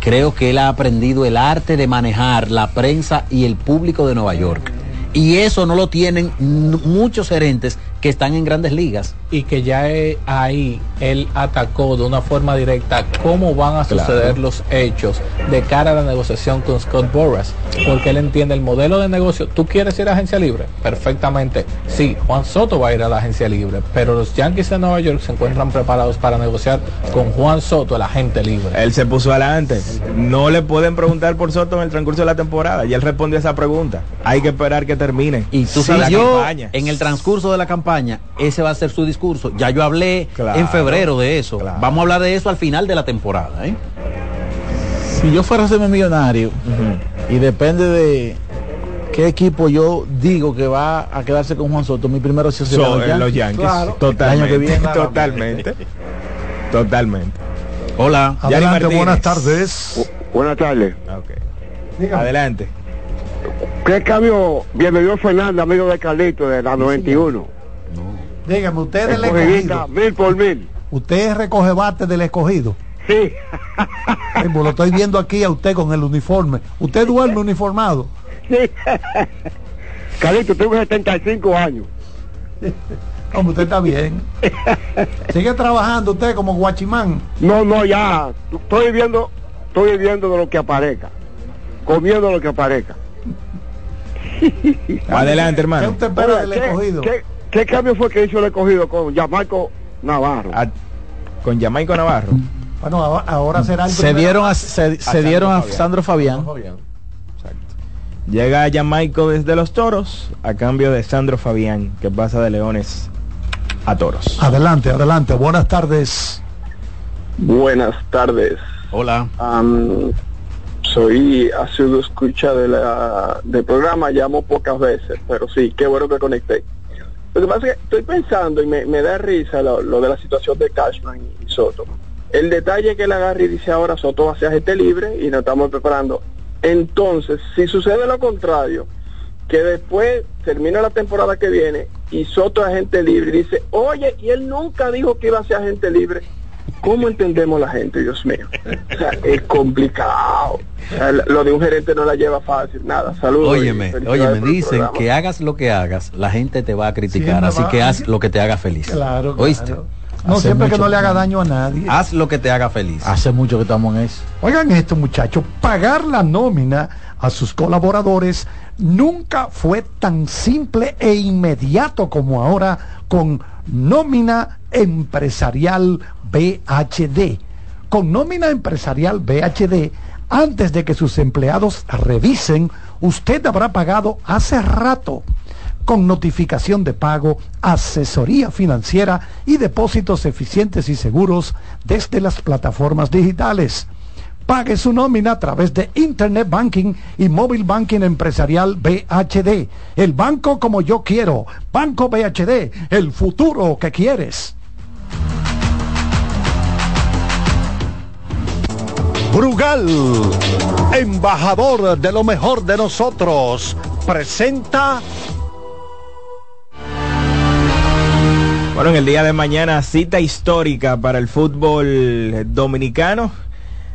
creo que él ha aprendido el arte de manejar la prensa y el público de Nueva York. Y eso no lo tienen muchos gerentes que están en grandes ligas. y que ya eh, ahí él atacó de una forma directa cómo van a suceder los hechos de cara a la negociación con Scott Boras, porque él entiende el modelo de negocio. ¿Tú quieres ir a agencia libre? Perfectamente. Sí, Juan Soto va a ir a la agencia libre, pero los Yankees de Nueva York se encuentran preparados para negociar con Juan Soto, el agente libre. Él se puso adelante. No le pueden preguntar por Soto en el transcurso de la temporada y él respondió esa pregunta. Hay que esperar que termine. Y tú Sí, sabes, la yo campaña. en el transcurso de la campaña, ese va a ser su discurso. Ya yo hablé Claro, en febrero de eso. claro. Vamos a hablar de eso al final de la temporada. ¿eh? Si yo fuera a ser millonario y depende de qué equipo yo digo que va a quedarse con Juan Soto, mi primera opción sería So, los Yankees. los Yankees. Claro. Totalmente. El año que viene. Totalmente. (laughs) Totalmente. Hola. Adelante, buenas tardes. Buenas tardes. Ok. Adelante. ¿Qué cambio? Bienvenido Fernández, amigo de Carlito de la 91. Dígame, usted es el Escogidista, escogido. mil por mil. Usted recoge bate del escogido. Sí. (laughs) Ay, pues lo estoy viendo aquí a usted con el uniforme. Usted duerme uniformado. Sí. Carlito, tengo 75 años. Como usted está bien. Sigue trabajando usted como guachimán. No, no, ya. Estoy viviendo, estoy viviendo de lo que aparezca. Comiendo lo que aparezca. Adelante, ¿Qué hermano. usted espera del ¿qué- escogido? ¿qué, qué cambio fue que hizo el escogido con Yamarco Navarro? A- con Jamaico Navarro. Bueno, ahora, ahora será el Se dieron a, se, se dieron a Sandro Fabián. Llega Jamaico desde los Toros a cambio de Sandro Fabián, que pasa de Leones a Toros. Adelante, adelante. Buenas tardes. Buenas tardes. Hola. Am, soy asiduo escucha de la, del programa, llamo pocas veces, pero sí, qué bueno que conecté. Lo que pasa es que estoy pensando y me, da risa lo, de la situación de Cashman y Soto. El detalle que le agarra y dice ahora Soto va a ser agente libre y nos estamos preparando. Entonces, si sucede lo contrario, que después termina la temporada que viene y Soto es agente libre y dice, oye, y él nunca dijo que iba a ser agente libre. ¿Cómo entendemos la gente, Dios mío? O sea, es complicado. O sea, lo de un gerente no la lleva fácil, nada. Saludos. Óyeme, óyeme, dicen programa. que hagas lo que hagas, la gente te va a criticar, así va- que haz lo que te haga feliz. Claro, ¿Oíste? claro. No, siempre que no le haga daño a nadie. Haz lo que te haga feliz. Hace mucho que estamos en eso. Oigan esto, muchachos, pagar la nómina a sus colaboradores nunca fue tan simple e inmediato como ahora con nómina empresarial BHD. Con nómina empresarial BHD, antes de que sus empleados revisen, usted habrá pagado hace rato con notificación de pago, asesoría financiera y depósitos eficientes y seguros desde las plataformas digitales. Pague su nómina a través de Internet Banking y Móvil Banking Empresarial BHD. El banco como yo quiero. Banco BHD, el futuro que quieres. Brugal, embajador de lo mejor de nosotros, presenta Bueno, en el día de mañana, cita histórica para el fútbol dominicano.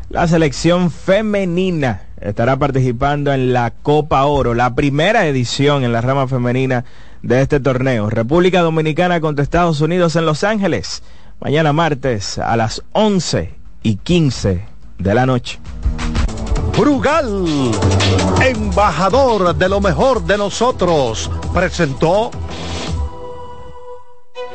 La selección femenina estará participando en la Copa Oro, la primera edición en la rama femenina de este torneo. República Dominicana contra Estados Unidos en Los Ángeles. Mañana martes a las 11 y 15 de la noche. Brugal, embajador de lo mejor de nosotros, presentó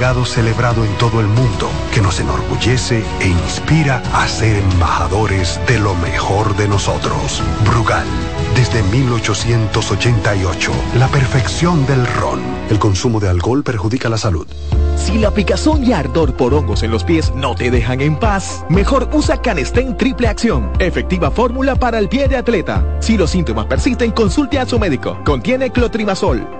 legado celebrado en todo el mundo que nos enorgullece e inspira a ser embajadores de lo mejor de nosotros. Brugal, desde 1888, la perfección del ron. El consumo de alcohol perjudica la salud. Si la picazón y ardor por hongos en los pies no te dejan en paz, mejor usa Canestén Triple Acción, efectiva fórmula para el pie de atleta. Si los síntomas persisten, consulte a su médico. Contiene clotrimazol.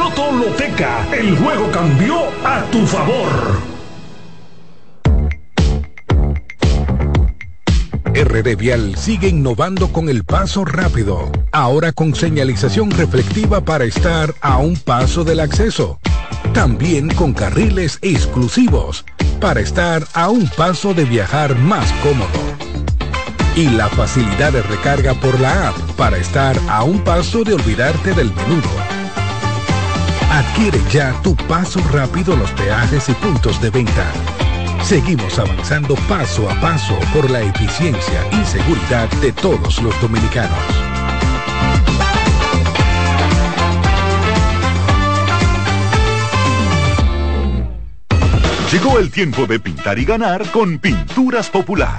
Loto el juego cambió a tu favor. RD Vial sigue innovando con el paso rápido, ahora con señalización reflectiva para estar a un paso del acceso. También con carriles exclusivos para estar a un paso de viajar más cómodo. Y la facilidad de recarga por la app para estar a un paso de olvidarte del menudo. Adquiere ya tu paso rápido en los peajes y puntos de venta. Seguimos avanzando paso a paso por la eficiencia y seguridad de todos los dominicanos. Llegó el tiempo de pintar y ganar con Pinturas Popular.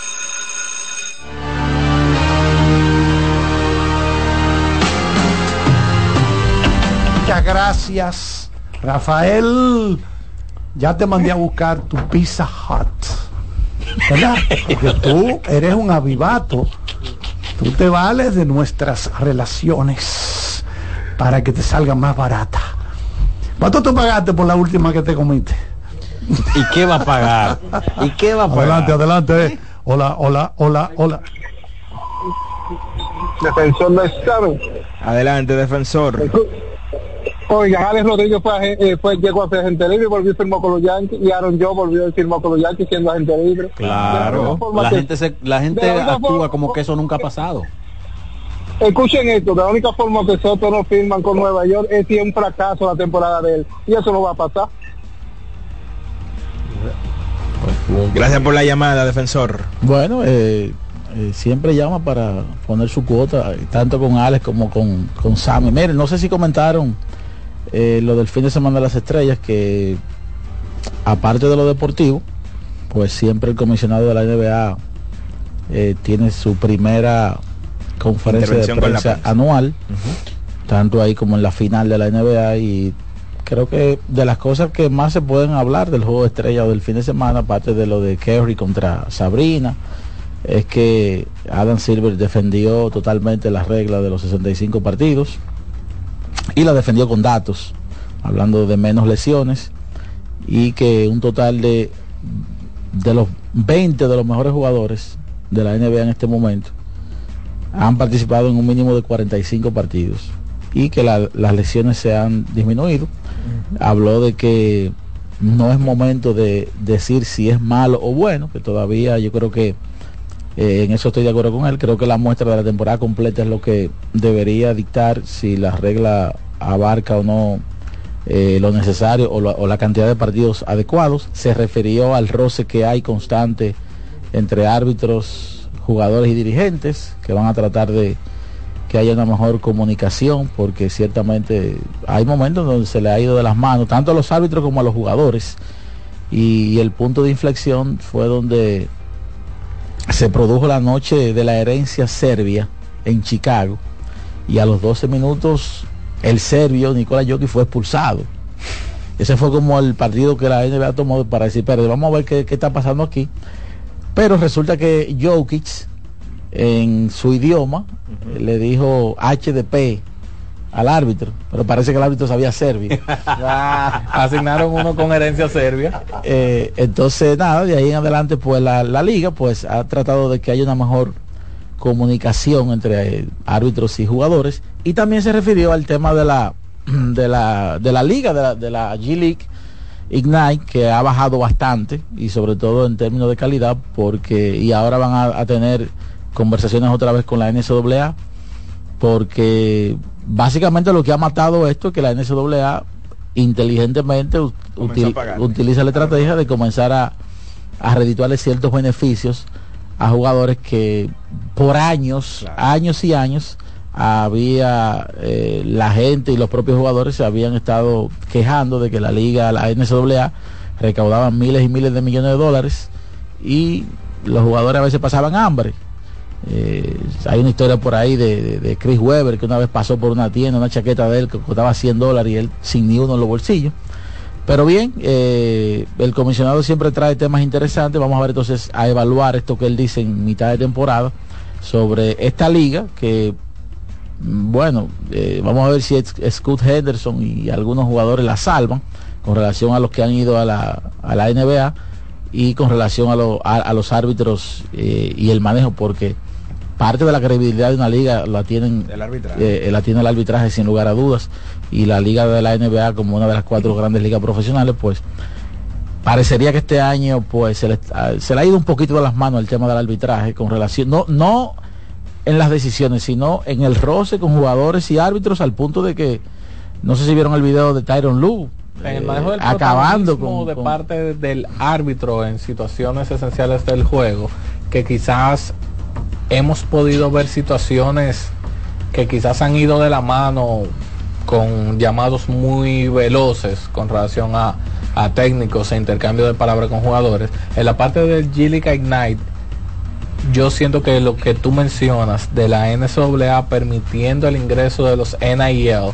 Muchas gracias, Rafael. Ya te mandé a buscar tu Pizza Hut. ¿Verdad? Porque tú eres un avivato. Tú te vales de nuestras relaciones para que te salga más barata. ¿Cuánto te pagaste por la última que te comiste? ¿Y qué va a pagar? ¿Y qué va a pagar? Adelante, adelante. Hola, hola, hola, hola. Defensor no estado. Adelante, defensor. Oiga, Alex Rodríguez fue, eh, fue- llegó a ser agente libre y volvió y firmó con los Yankees. Y Aaron Joe volvió y firmó con los Yankees siendo agente libre. Claro. La gente, se, la gente actúa forma- como que eso nunca ha pasado. Escuchen esto, de la única forma que Soto no firman con Nueva York es si es un fracaso la temporada de él. Y eso no va a pasar. Gracias por la llamada, defensor. Bueno, eh, eh, siempre llama para poner su cuota, tanto con Alex como con, con Sammy. Miren, no sé si comentaron eh, lo del fin de semana de las estrellas, que aparte de lo deportivo, pues siempre el comisionado de la NBA eh, tiene su primera conferencia de con prensa. anual, tanto ahí como en la final de la NBA y creo que de las cosas que más se pueden hablar del juego de estrella o del fin de semana, aparte de lo de Kerry contra Sabrina, es que Adam Silver defendió totalmente las reglas de los 65 partidos y la defendió con datos, hablando de menos lesiones y que un total de de los 20 de los mejores jugadores de la NBA en este momento han participado en un mínimo de 45 partidos y que la- las lesiones se han disminuido. Habló de que no es momento de decir si es malo o bueno, que todavía yo creo que eh, en eso estoy de acuerdo con él. Creo que la muestra de la temporada completa es lo que debería dictar si la regla abarca o no eh, lo necesario o, la- o la cantidad de partidos adecuados. Se refirió al roce que hay constante entre árbitros, jugadores y dirigentes que van a tratar de que haya una mejor comunicación porque ciertamente hay momentos donde se le ha ido de las manos tanto a los árbitros como a los jugadores y, el punto de inflexión fue donde se produjo la noche de la herencia serbia en Chicago y a los 12 minutos el serbio Nikola Jokic fue expulsado. Ese fue como el partido que la NBA tomó para decir, pero vamos a ver qué, qué está pasando aquí. Pero resulta que Jokic en su idioma le dijo HDP al árbitro, pero parece que el árbitro sabía serbio. (laughs) Asignaron uno con herencia serbia. Eh, entonces, nada, de ahí en adelante, pues la, la liga pues ha tratado de que haya una mejor comunicación entre eh, árbitros y jugadores. Y también se refirió al tema de la (clears throat) de la, de la liga, de la, de la G League Ignite, que ha bajado bastante, y sobre todo en términos de calidad, porque, y ahora van a, a tener conversaciones otra vez con la NCAA, porque básicamente lo que ha matado esto es que la NCAA inteligentemente util- utiliza la estrategia de comenzar a, a redituarle ciertos beneficios a jugadores que por años, años y años, había eh, la gente y los propios jugadores se habían estado quejando de que la liga, la NCAA, recaudaban miles y miles de millones de dólares y los jugadores a veces pasaban hambre. Eh, hay una historia por ahí de, Chris Webber que una vez pasó por una tienda, una chaqueta de él que costaba 100 dólares y él sin ni uno en los bolsillos. Pero bien, eh, el comisionado siempre trae temas interesantes. Vamos a ver entonces a evaluar esto que él dice en mitad de temporada sobre esta liga que mm, bueno, eh, vamos a ver si Scott Henderson y algunos jugadores la salvan con relación a los que han ido a la, a la NBA y con relación a, lo- a- los árbitros y el manejo, porque parte de la credibilidad de una liga la tienen Del arbitraje. eh, la tiene el arbitraje sin lugar a dudas y la liga de la NBA como una de las cuatro grandes ligas profesionales pues parecería que este año pues se le, ah, se le ha ido un poquito de las manos el tema del arbitraje con relación no no en las decisiones sino en el roce con jugadores y árbitros al punto de que no sé si vieron el video de Tyron Lue en el eh, manejo del acabando con, de con- parte del árbitro en situaciones esenciales del juego que quizás hemos podido ver situaciones que quizás han ido de la mano con llamados muy veloces con relación a, técnicos e intercambio de palabras con jugadores. En la parte del G-League Ignite, yo siento que lo que tú mencionas de la NCAA permitiendo el ingreso de los NIL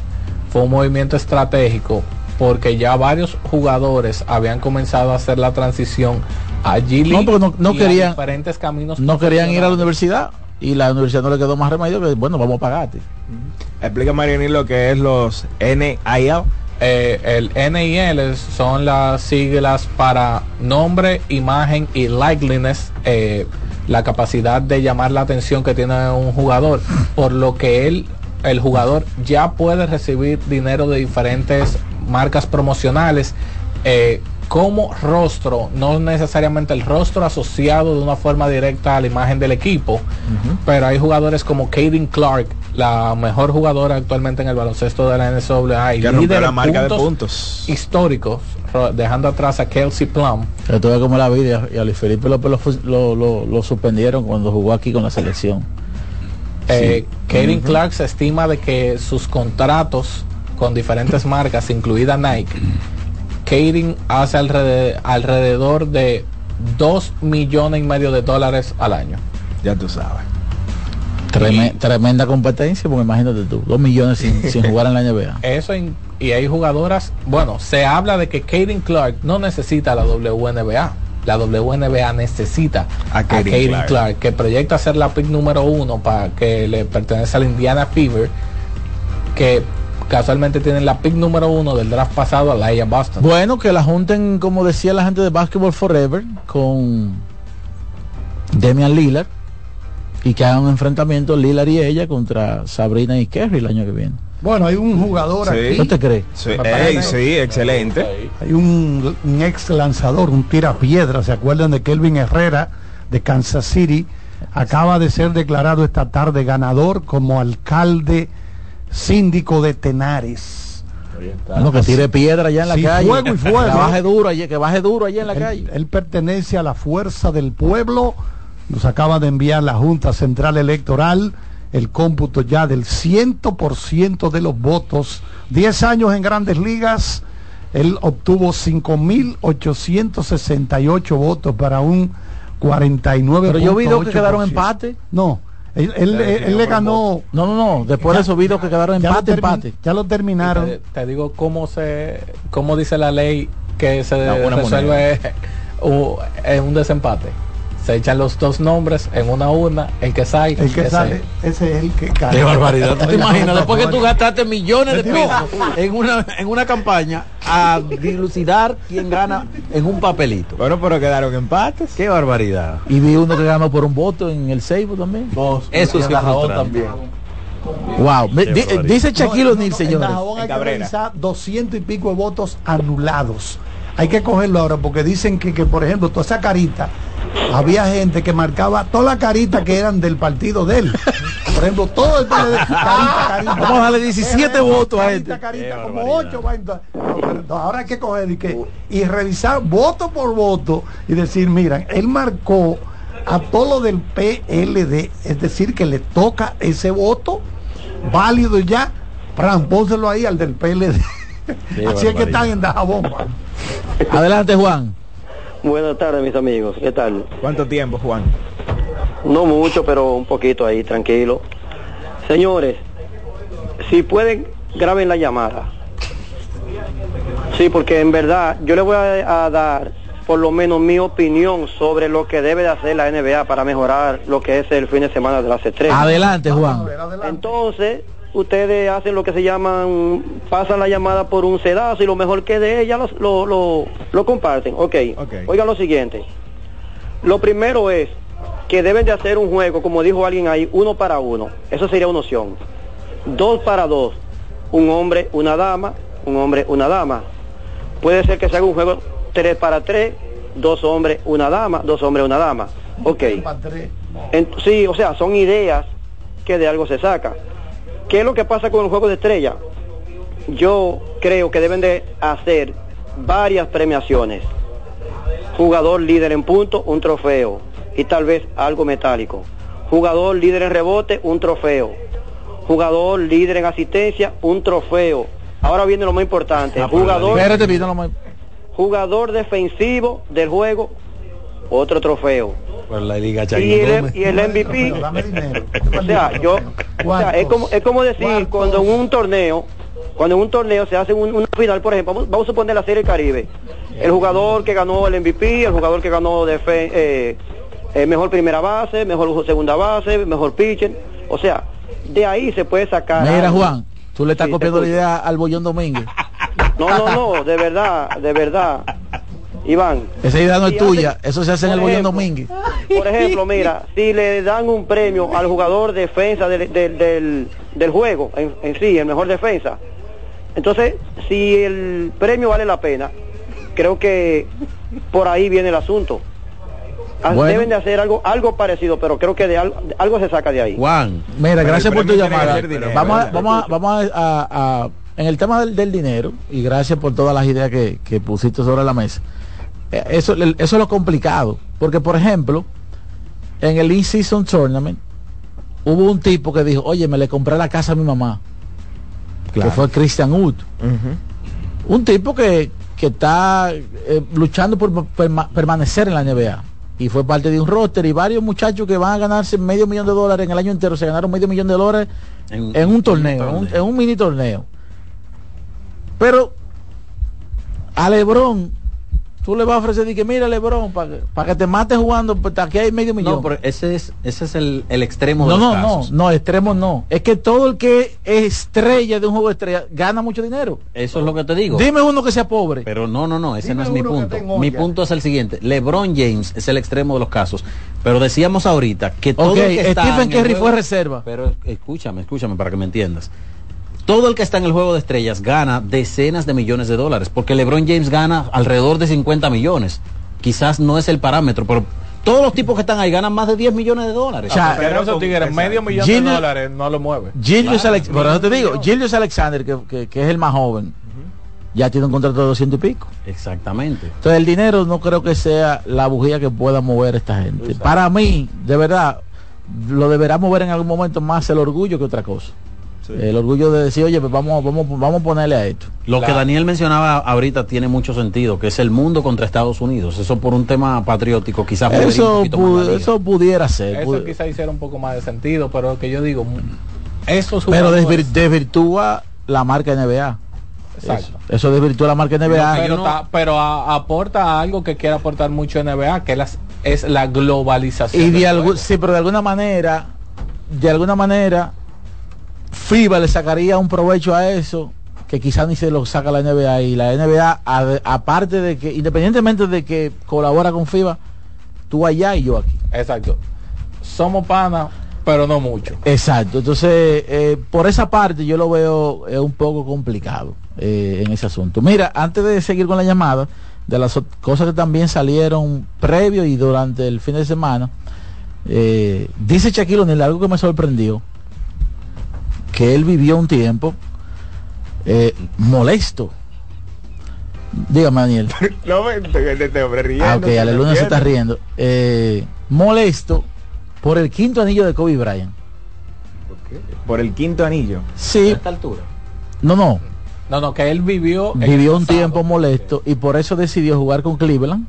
fue un movimiento estratégico porque ya varios jugadores habían comenzado a hacer la transición a G-League No, porque no- no querían- diferentes caminos no querían ir a la universidad y la universidad no le quedó más remedio que bueno vamos a pagarte Explica Marianín lo que es los NIL. Eh, el NIL son las siglas para nombre, imagen y likeliness, eh, la capacidad de llamar la atención que tiene un jugador, por lo que él, el jugador ya puede recibir dinero de diferentes marcas promocionales. eh, como rostro, no necesariamente el rostro asociado de una forma directa a la imagen del equipo, pero hay jugadores como Caden Clark, la mejor jugadora actualmente en el baloncesto de la NCAA, y líder la marca de puntos históricos, dejando atrás a Kelsey Plum. Tú ves como la vida y a Luis Felipe López lo, lo, lo- suspendieron cuando jugó aquí con la selección. Eh, Kaden. Clark se estima de que sus contratos con diferentes marcas, incluida Nike, Kaden hace alrede- alrededor de 2 millones y medio de dólares al año. Ya tú sabes. Treme- tremenda competencia, porque imagínate tú, dos millones sin, sin jugar en la NBA. (laughs) Eso in- y hay jugadoras, bueno, se habla de que Kaden Clark no necesita la WNBA. La WNBA necesita a Kaden Kaden Clark. Clark. que proyecta ser la pick número uno para que le pertenece al Indiana Fever, que casualmente tienen la pick número uno del draft pasado a Laia Boston. Bueno, que la junten, como decía la gente de Basketball Forever, con Demian Lillard y que hagan un enfrentamiento Lillard y ella contra Sabrina y Kerry el año que viene. Bueno, hay un jugador Sí. aquí. ¿No te crees? Sí, ey, sí, excelente. Hay un, un ex lanzador, un tirapiedra, ¿se acuerdan de Kelvin Herrera de Kansas City? Acaba de ser declarado esta tarde ganador como alcalde síndico de Tenares. Bueno, que tire piedra allá en la Sí, calle. fuego y fuego. Que baje duro allí, que baje duro allá en la Él- calle. Él pertenece a la fuerza del pueblo. Nos acaba de enviar la Junta Central Electoral el cómputo ya del 100% de los votos. 10 años en grandes ligas. Él obtuvo 5.868 votos para un 49. Pero yo vi dos que quedaron empate. No, él, él- él- él le ganó. No, no, no. Después de esos videos que quedaron empate, empate. Ya lo terminaron. Te, te digo cómo se cómo dice la ley que se resuelve u- en un desempate. Se echan los dos nombres en una urna, el que salga. El que ese- sale, ese es el que gana. Qué barbaridad. ¿Tú te imaginas? Después que tú gastaste millones de pesos en una, en una campaña a dilucidar quién gana en un papelito. Bueno, pero quedaron empates. Qué barbaridad. Y vi uno que ganó por un voto en el Seibo también. Eso sí es. Wow. Qué di- barbaridad. dice Shaquille O'Neal, En señores. Dajabón hay En que Cabrera. revisar 200 y pico de votos anulados. Hay que cogerlo ahora porque dicen que, que, por ejemplo, toda esa carita, había gente que marcaba todas las caritas que eran del partido de él. Por ejemplo, todo el PLD, carita, carita. Vamos a darle 17 votos a carita, este. carita, como barbaridad. 8 va entonces, no, pero no, ahora hay que coger y, que, y revisar voto por voto y decir, miran, él marcó a todo lo del PLD, es decir, que le toca ese voto válido ya, pónselo ahí al del PLD. Así es que están en Dajabón. Adelante, Juan. Buenas tardes, mis amigos. ¿Qué tal? ¿Cuánto tiempo, Juan? No mucho, pero un poquito ahí, tranquilo. Señores, si pueden, graben la llamada. Sí, porque en verdad yo le voy a, a dar por lo menos mi opinión sobre lo que debe de hacer la NBA para mejorar lo que es el fin de semana de las estrellas. Adelante, Juan. Entonces, ustedes hacen lo que se llaman, pasan la llamada por un sedazo y lo mejor que de ella lo, lo, lo, lo comparten. Ok. Oigan lo siguiente. Lo primero es que deben de hacer un juego, como dijo alguien ahí, uno para uno. Eso sería una opción. Dos para dos. Un hombre, una dama, un hombre, una dama. Puede ser que se haga un juego tres para tres, dos hombres, una dama, dos hombres, una dama. Ok. En- sí, o sea, son ideas que de algo se saca. ¿Qué es lo que pasa con el juego de estrella? Yo creo que deben de hacer varias premiaciones. Jugador líder en punto, un trofeo. Y tal vez algo metálico. Jugador líder en rebote, un trofeo. Jugador líder en asistencia, un trofeo. Ahora viene lo más importante. Jugador, Espérate, más- jugador defensivo del juego, otro trofeo. Por la Liga Y el, Gómez. y el MVP, (laughs) o sea, yo, o sea, es como, es como decir cuando en un torneo, cuando en un torneo se hace un- una final, por ejemplo, vamos, vamos a suponer la Serie del Caribe, el jugador que ganó el MVP, el jugador que ganó defe- eh, eh, mejor primera base, mejor segunda base, mejor pitcher, o sea, de ahí se puede sacar. Mira, algo. Juan, tú le estás copiando la idea al Bollón Domínguez. No, no, no, de verdad, de verdad. Iván. Esa idea no es Si tuya, hace- eso se hace en el Bollón Domínguez. Por ejemplo, mira, (laughs) si le dan un premio al jugador defensa del, del, del- del juego en, en sí, el mejor defensa, entonces si el premio vale la pena, creo que por ahí viene el asunto. Ah, Bueno. Deben de hacer algo algo parecido, pero creo que de algo, de algo se saca de ahí. Juan. Mira, gracias por tu llamada. dinero, Vamos a, vamos a, vamos a, a- a- en el tema del, del dinero y gracias por todas las ideas que, que pusiste sobre la mesa. Eh, Eso, eso es lo complicado, porque por ejemplo, en el In-Season Tournament hubo un tipo que dijo, oye, me le compré la casa a mi mamá, que fue Christian Wood. Un tipo que, que está eh, luchando por perma- permanecer en la NBA. Y fue parte de un roster y varios muchachos que van a ganarse medio millón de dólares en el año entero. Se ganaron medio millón de dólares en, un torneo, en un, en un mini torneo. Pero a Lebron, tú le vas a ofrecer y que mira Lebron, para que te mate jugando, pues aquí hay medio millón. No, pero ese es, ese es el, el extremo de No, los no, no, casos. no, extremo no. Es que todo el que es estrella de un juego de estrella gana mucho dinero. Eso es lo que te digo. Dime uno que sea pobre. Pero no, no, no, ese Dime no es mi que punto. Mi punto es el siguiente. LeBron James es el extremo de los casos. Pero decíamos ahorita que todo el que está Stephen Curry juego- fue reserva. Pero escúchame, escúchame para que me entiendas. Todo el que está en el juego de estrellas gana decenas de millones de dólares, porque LeBron James gana alrededor de 50 millones. Quizás no es el parámetro, pero todos los tipos que están ahí ganan más de 10 millones de dólares. pero esos tigres, medio millón de dólares no lo mueve. Gilius Claro, Alex- por eso te digo, Gilius Alexander, que, que- que es el más joven, ya tiene un contrato de 200 y pico. Exactamente. Entonces el dinero no creo que sea la bujía que pueda mover a esta gente. Para mí, de verdad, lo deberá mover en algún momento más el orgullo que otra cosa. El orgullo de decir, oye, pues vamos, vamos, vamos a ponerle a esto. Lo que Daniel mencionaba ahorita tiene mucho sentido, que es el mundo contra Estados Unidos. Eso por un tema patriótico, quizás Eso, pu- eso pudiera ser. Eso pu- quizá hiciera un poco más de sentido, pero lo que yo digo, esos pero desvir- desvirtúa la marca NBA. Exacto. Eso, eso desvirtúa la marca NBA. pero, ta- pero a- aporta algo que quiere aportar mucho NBA, que las- es la globalización. Y de algún, juego. sí, pero de alguna manera, de alguna manera, FIBA le sacaría un provecho a eso que quizás ni se lo saca la NBA y la NBA, aparte de que, independientemente de que colabora con FIBA, tú allá y yo aquí. Exacto. Somos panas, pero no mucho. Exacto. Entonces, eh, por esa parte yo lo veo eh, un poco complicado eh, en ese asunto. Mira, antes de seguir con la llamada, de las cosas que también salieron previo y durante el fin de semana, eh, dice Shaquille O'Neal algo que me sorprendió, que él vivió un tiempo eh, molesto. Dígame, Daniel. (laughs) No, me- de este hombre riendo. Ah, ok, que Ale no Luna se está riendo. Eh, molesto por el quinto anillo de Kobe Bryant. Por el quinto anillo. Sí. A esta altura. No, no. No, no, que él vivió. Vivió un pasado. tiempo molesto y por eso decidió jugar con Cleveland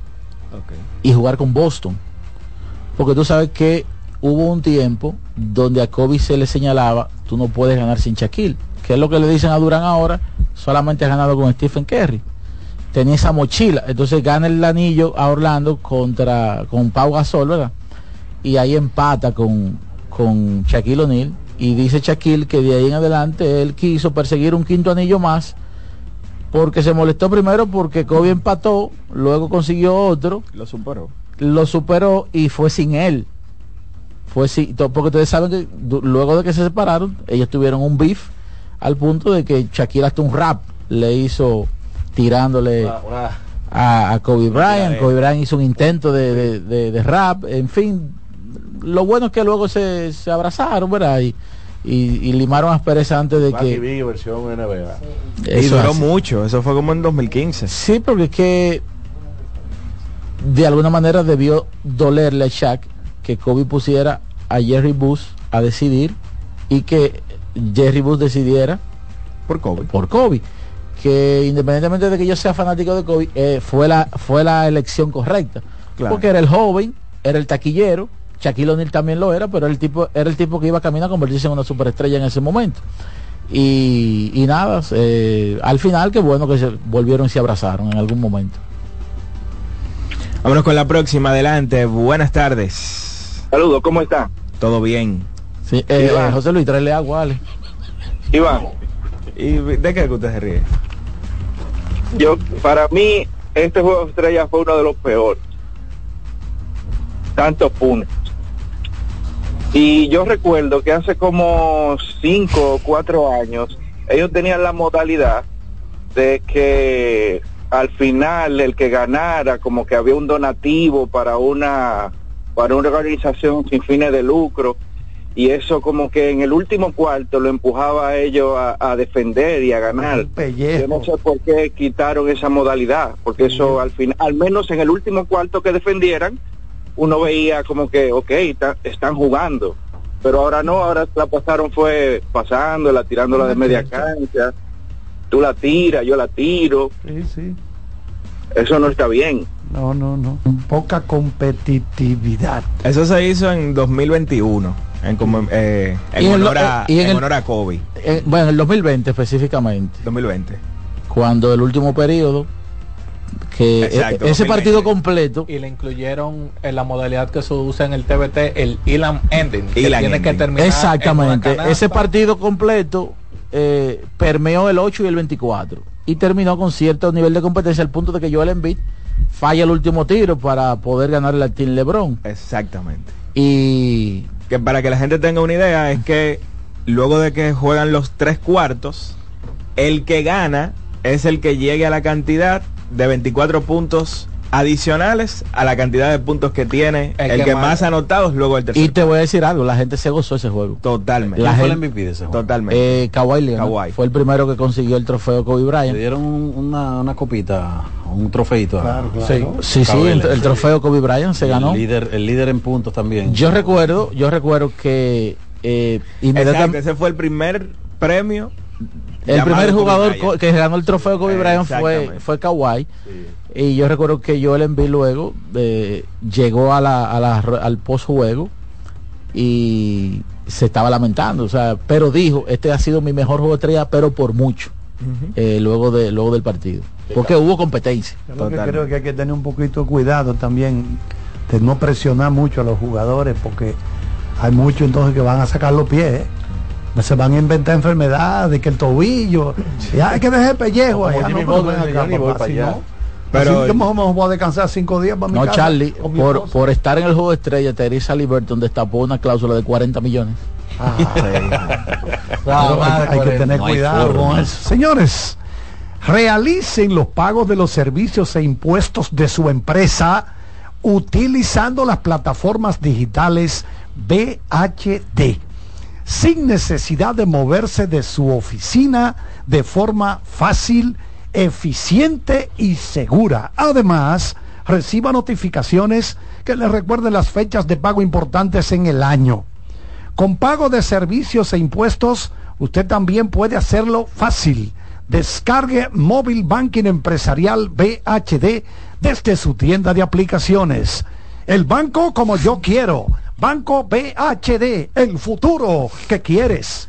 y jugar con Boston. Porque tú sabes que hubo un tiempo donde a Kobe se le señalaba, tú no puedes ganar sin Shaquille. Que es lo que le dicen a Durán ahora, solamente ha ganado con Stephen Curry. Tenía esa mochila, entonces gana el anillo a Orlando contra con Pau Gasol, ¿verdad? Y ahí empata con, con Shaquille O'Neal Y dice Shaquille que de ahí en adelante él quiso perseguir un quinto anillo más porque se molestó primero porque Kobe empató, luego consiguió otro, Lo superó. lo superó y fue sin él. Fue sin, to- porque ustedes saben que luego de que se separaron, ellos tuvieron un beef al punto de que Shaquille hasta un rap le hizo tirándole Una- una- a, a Kobe Bryant. Kobe Bryant hizo un intento de, de- de- de rap, en fin. Lo bueno es que luego se, se abrazaron, ¿verdad? Y, y, y limaron aspereza antes de que... B versión NBA. Y Eso duró así. mucho, eso fue como en 2015. Sí, porque es que de alguna manera debió dolerle a Shaq que Kobe pusiera a Jerry Bush a decidir y que Jerry Bush decidiera por Kobe. Por Kobe. Que independientemente de que yo sea fanático de Kobe, eh, fue la fue la elección correcta. Claro. Porque era el joven, era el taquillero, Shaquille O'Neal también lo era, pero era el tipo era el tipo que iba a caminar a convertirse en una superestrella en ese momento. Y, y nada, eh, al final qué bueno que se volvieron y se abrazaron en algún momento. Vámonos con la próxima, adelante. Buenas tardes. Saludos, ¿cómo está? Todo bien. Sí, eh, Iván. eh, José Luis, tráele agua, Ale. Iván, ¿Y de qué que usted se ríe? yo, para mí, este juego de estrellas fue uno de los peores. Tantos puntos. Y yo recuerdo que hace como cinco o cuatro años, ellos tenían la modalidad de que al final el que ganara, como que había un donativo para una, para una organización sin fines de lucro, y eso como que en el último cuarto lo empujaba a ellos a, a defender y a ganar. Yo no sé por qué quitaron esa modalidad, porque eso al final, al menos en el último cuarto que defendieran, uno veía como que, ok, están jugando. Pero ahora no, ahora la pasaron fue pasándola, tirándola de media cancha. Tú la tiras, yo la tiro. Sí, sí. Eso no está bien. No, no, no. Poca competitividad. Eso se hizo en 2021, en, como, eh, en, Y honor, a, eh, y en en el- honor a Kobe. Eh, bueno, en el 2020 específicamente. 2020. Cuando el último periodo, que Exacto, e- ese 2020. partido completo Y le incluyeron en la modalidad que se usa en el TBT el Elam Ending. que Elam tiene que terminar. en Exactamente. Ese partido completo eh, permeó el 8 y el 24 y terminó con cierto nivel de competencia al punto de que Joel Embiid falla el último tiro para poder ganarle al Team LeBron. Exactamente. Y Que para que la gente tenga una idea es que luego de que juegan los tres cuartos, el que gana es el que llegue a la cantidad de 24 puntos adicionales a la cantidad de puntos que tiene el, El que, que más, anotados luego el tercer y te voy a decir algo, la gente se gozó ese juego. Totalmente. La ¿Quién fue el gente- MVP de ese juego? Totalmente. Eh, Kawhi Leonard Kawhi. fue el primero que consiguió el trofeo Kobe Bryant. Le dieron un- una, una copita, un trofeito. a- Sí, sí, sí, el, el trofeo Kobe Bryant se Y ganó. El líder, el líder en puntos también. Yo recuerdo, yo recuerdo que eh, Exacto, ese fue el primer premio. el primer jugador que ganó el trofeo Kobe Bryant fue, fue Kawhi. Y yo recuerdo que Joel Embiid luego eh, llegó a la, a la- al post juego y se estaba lamentando, o sea, pero dijo, este ha sido mi mejor juego de estrella, pero por mucho, eh, luego de luego del partido, porque hubo competencia. Yo lo que creo que hay que tener un poquito de cuidado también de no presionar mucho a los jugadores porque hay muchos entonces que van a sacar los pies. ¿eh? Se van a inventar enfermedades, que el tobillo, ya hay que dejar el pellejo. Yo allá. no, Pero- así que voy a descansar cinco días para mi No, casa Charlie, por, por estar en el juego de estrella, Teresa Liberton destapó una cláusula de 40 millones. Pero hay, hay que tener No cuidado forma. con eso. Señores, realicen los pagos de los servicios e impuestos de su empresa utilizando las plataformas digitales BHD sin necesidad de moverse de su oficina de forma fácil, eficiente y segura. Además, reciba notificaciones que le recuerden las fechas de pago importantes en el año. Con pago de servicios e impuestos, usted también puede hacerlo fácil. Descargue Móvil Banking Empresarial BHD desde su tienda de aplicaciones. El banco como yo quiero. Banco BHD, el futuro que quieres.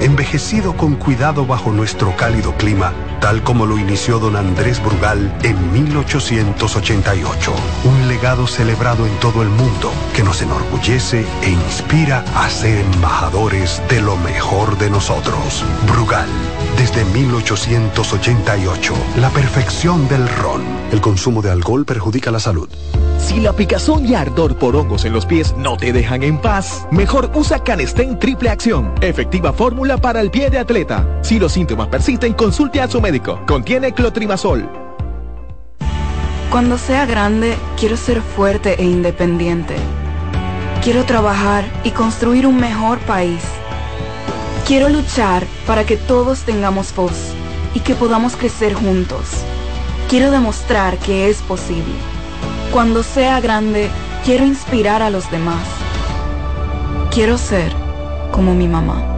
envejecido con cuidado bajo nuestro cálido clima, tal como lo inició don Andrés Brugal en 1888. Un legado celebrado en todo el mundo que nos enorgullece e inspira a ser embajadores de lo mejor de nosotros. Brugal, desde 1888, la perfección del ron. El consumo de alcohol perjudica la salud. Si la picazón y ardor por hongos en los pies no te dejan en paz, mejor usa Canestén Triple Acción, efectiva fórmula para el pie de atleta. Si los síntomas persisten, consulte a su médico. Contiene clotrimazol. Cuando sea grande, quiero ser fuerte e independiente. Quiero trabajar y construir un mejor país. Quiero luchar para que todos tengamos voz y que podamos crecer juntos. Quiero demostrar que es posible. Cuando sea grande, quiero inspirar a los demás. Quiero ser como mi mamá.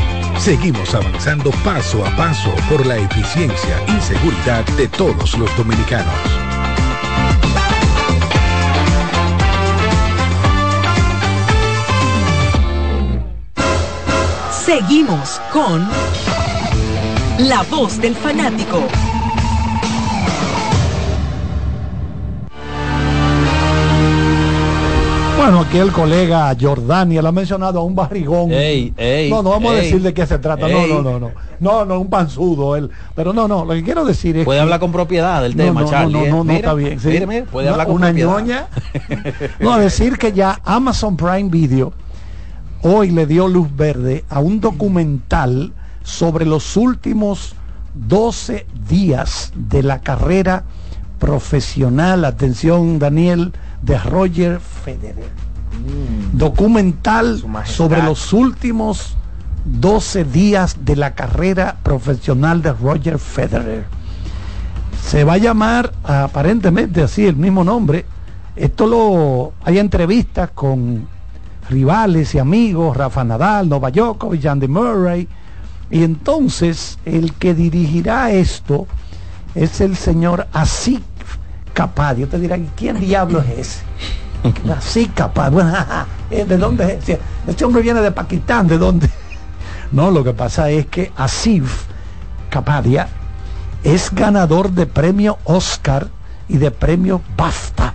Seguimos avanzando paso a paso por la eficiencia y seguridad de todos los dominicanos. Seguimos con La Voz del Fanático. Bueno, aquí el colega Jordania le ha mencionado a un barrigón. Ey, ey, no, no vamos a decir de qué se trata. No, no, no, no. No, no, un panzudo él. Pero no, no, lo que quiero decir es Puede que- hablar con propiedad del No, tema, no, Charlie. No, ¿eh? no, no, Mira, está bien. sí. mira, mira, puede Una- hablar con una propiedad. ñoña. (laughs) No, decir que ya Amazon Prime Video hoy le dio luz verde a un documental sobre los últimos 12 días de la carrera profesional, atención Daniel, de Roger Federer. Documental sobre los últimos 12 días de la carrera profesional de Roger Federer. Se va a llamar aparentemente así el mismo nombre. Esto lo hay entrevistas con rivales y amigos, Rafa Nadal, Novak Djokovic, Andy Murray. Y entonces el que dirigirá esto es el señor Asik Kapadia. Usted dirá, ¿quién diablo es ese? (laughs) Asik Kapadia. Bueno, (laughs) ¿de dónde es? Este hombre viene de Pakistán, ¿de dónde? (laughs) No, lo que pasa es que Asif Kapadia es ganador de premio Oscar y de premio BAFTA,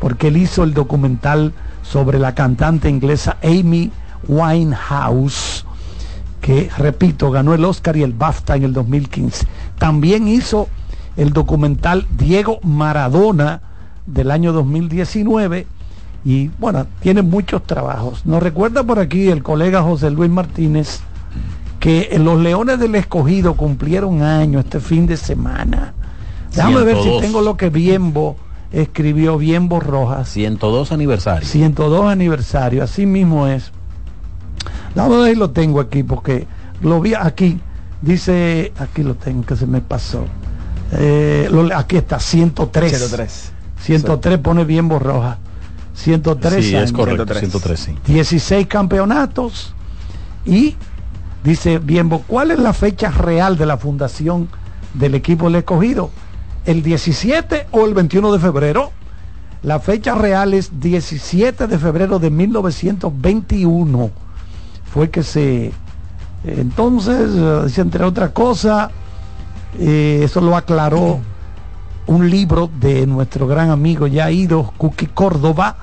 porque él hizo el documental sobre la cantante inglesa Amy Winehouse, que, repito, ganó el Oscar y el BAFTA en el 2015. También hizo el documental Diego Maradona del año 2019 y bueno, tiene muchos trabajos. Nos recuerda por aquí el colega José Luis Martínez que los Leones del Escogido cumplieron años este fin de semana. Déjame ver si 102. tengo lo que Biembo escribió, Biembo Rojas. 102 aniversario. 102 aniversario, así mismo es. Déjame ver si lo tengo aquí porque lo vi aquí. Dice, aquí lo tengo que se me pasó. Eh, lo- aquí está, 103. 103. 103 pone Biembo Rojas. 103 Sí, es correcto, 103, sí. 16 campeonatos y dice Biembo, ¿cuál es la fecha real de la fundación del equipo del escogido? ¿El 17 o el 21 de febrero? La fecha real es 17 de febrero de 1921. Fue que se... Entonces, eh, dice, entre otras cosas, eh, eso lo aclaró un libro de nuestro gran amigo ya ido, Cookie Córdoba,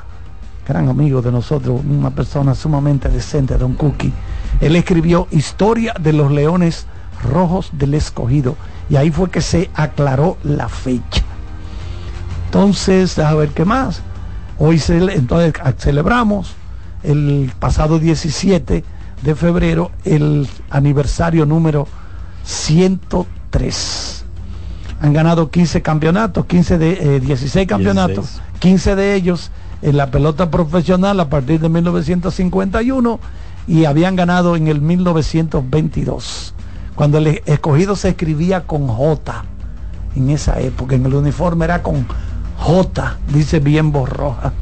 gran amigo de nosotros, una persona sumamente decente, don Cookie. Él escribió Historia de los Leones Rojos del Escogido y ahí fue que se aclaró la fecha. Entonces, a ver qué más. Hoy entonces a- celebramos el pasado 17 de febrero el aniversario número 103. Han ganado 15 campeonatos, 15 de eh, 16 campeonatos, 15 de ellos en la pelota profesional a partir de 1951 y habían ganado en el 1922, cuando el escogido se escribía con J en esa época, en el uniforme era con J, dice bien borroja.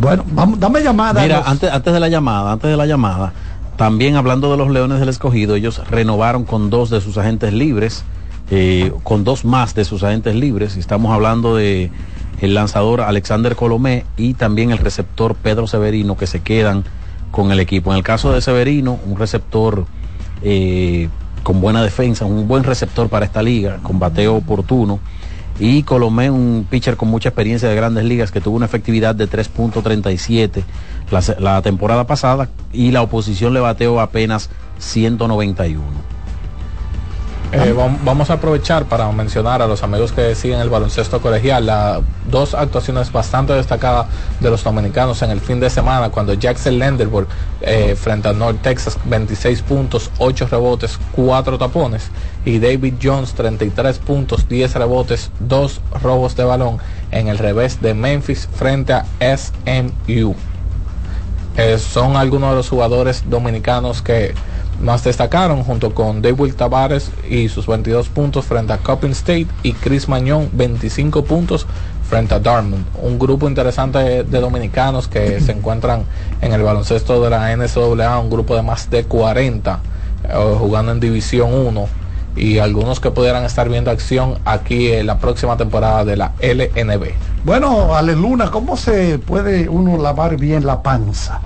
Bueno, vamos, dame llamada. Mira, Los- antes, antes de la llamada, antes de la llamada, también hablando de los Leones del Escogido, ellos renovaron con dos de sus agentes libres, eh, con dos más de sus agentes libres. Estamos hablando de el lanzador Alexander Colomé y también el receptor Pedro Severino que se quedan con el equipo. En el caso de Severino, un receptor eh, con buena defensa, un buen receptor para esta liga, con bateo oportuno. Y Colomé, un pitcher con mucha experiencia de grandes ligas que tuvo una efectividad de 3.37 la, temporada pasada y la oposición le bateó apenas 191. Eh, vam- vamos a aprovechar para mencionar a los amigos que siguen el baloncesto colegial las dos actuaciones bastante destacadas de los dominicanos en el fin de semana cuando Jackson Lenderborg eh, frente a North Texas 26 puntos, 8 rebotes, 4 tapones y David Jones 33 puntos, 10 rebotes, 2 robos de balón en el revés de Memphis frente a SMU. Eh, son algunos de los jugadores dominicanos que más destacaron junto con David Tavares y sus 22 puntos frente a Coppin State y Chris Mañón 25 puntos frente a Dartmouth. Un grupo interesante de, de dominicanos que (clears throat) se encuentran en el baloncesto de la NCAA, un grupo de más de 40 eh, jugando en División 1 y algunos que pudieran estar viendo acción aquí en la próxima temporada de la LNB. Bueno, Ale Luna, ¿cómo se puede uno lavar bien la panza?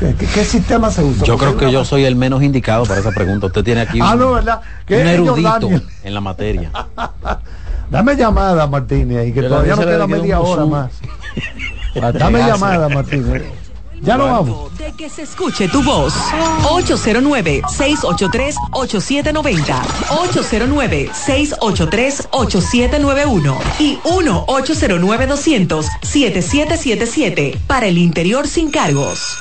¿Qué, qué- qué sistema se usa? Yo creo que yo soy el menos indicado para esa pregunta. Usted tiene aquí un, (laughs) Ah, no, ¿verdad? ¿Qué un erudito en la materia. (laughs) Dame llamada, Martínez, y que Yo todavía no queda que media hora más. (laughs) Dame llamada, Martínez. Ya no vamos. De que se escuche tu voz. 809-683-8790. 809-683-8791. Y 1-809-200-7777. Para el interior sin cargos.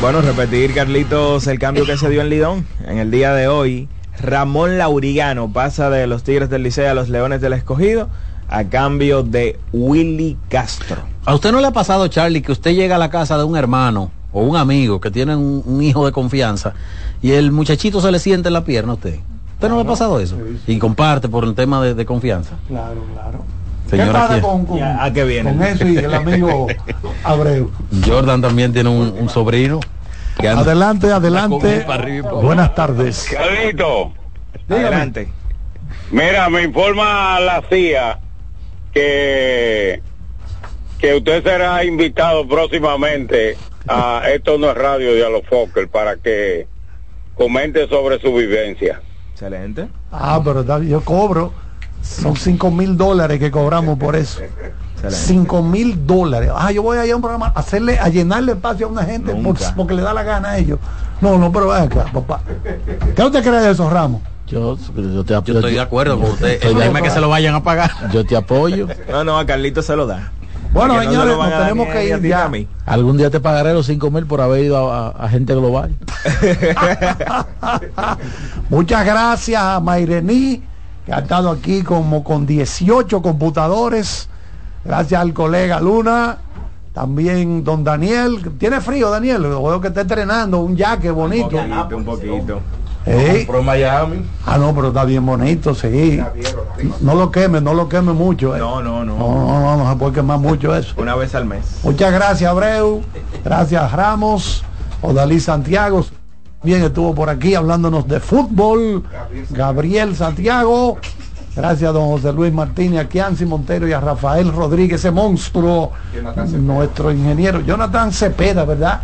Bueno, repetir, Carlitos, el cambio que se dio en Lidón. En el día de hoy, Ramón Laurigano pasa de los Tigres del Liceo a los Leones del Escogido a cambio de Willy Castro. ¿A usted no le ha pasado, Charlie, que usted llega a la casa de un hermano o un amigo que tiene un, un hijo de confianza y el muchachito se le siente en la pierna a usted? ¿Usted no le ha pasado eso? Y comparte por el tema de, de confianza. Claro, claro. ¿Qué Señora, pasa ¿quién? con, con, Ya, ¿a qué viene? con eso y el amigo (laughs) Abreu? Jordan también tiene un, un sobrino. que anda- Adelante, adelante. Buenas tardes. Carlito, Adelante. mira, me informa la CIA que que usted será invitado próximamente a Esto no es radio de Alofoker para que comente sobre su vivencia. Excelente. Ah, pero yo cobro. Son 5 mil dólares que cobramos por eso. 5 mil dólares. Ah, yo voy a ir a un programa a hacerle, a llenarle espacio a una gente por- porque le da la gana a ellos. No, no, pero acá, papá. ¿Qué usted cree de eso, Ramos? Yo, yo, te, Yo estoy de acuerdo con usted. Estoy El de- tema es que se lo vayan a pagar. Yo te apoyo. No, no, a Carlito se lo da. Bueno, Porque no se señores, nos tenemos que ir ti ni ya. a mí. Algún día te pagaré los 5 mil por haber ido a, a- a gente global. (laughs) Muchas gracias a Mairení, que ha estado aquí como con 18 computadores. Gracias al colega Luna. También don Daniel. ¿Tiene frío, Daniel? Lo veo que está entrenando, un jaque bonito. Un poquito, un poquito. Compró Miami. Ah, no, pero está bien bonito, sí. No lo queme, no lo queme mucho. eh. No, no, No, no. no, no, no se puede quemar mucho eso. Una vez al mes. Muchas gracias, Abreu. Gracias, Ramos. Odalí Santiago. Bien, estuvo por aquí hablándonos de fútbol. Gabriel Santiago. Gracias a don José Luis Martínez, a Kianci Montero y a Rafael Rodríguez, ese monstruo, nuestro ingeniero. Jonathan Cepeda, ¿verdad?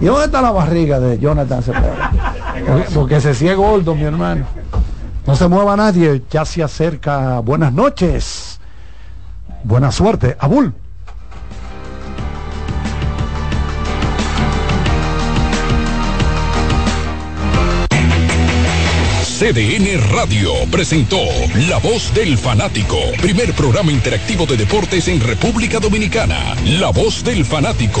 ¿Y dónde está la barriga de Jonathan Cepeda? Porque- se sigue gordo, mi hermano. No se mueva nadie, ya se acerca. Buenas noches. Buena suerte. Abul. CDN Radio presentó La Voz del Fanático, primer programa interactivo de deportes en República Dominicana. La Voz del Fanático.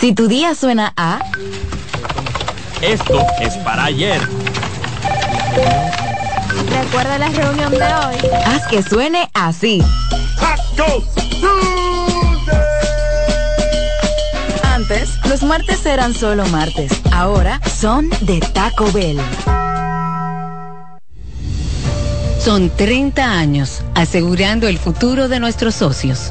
Si tu día suena a... Esto es para ayer. Recuerda la reunión de hoy. Haz que suene así. Antes, los martes eran solo martes. Ahora son de Taco Bell. Son 30 años asegurando el futuro de nuestros socios.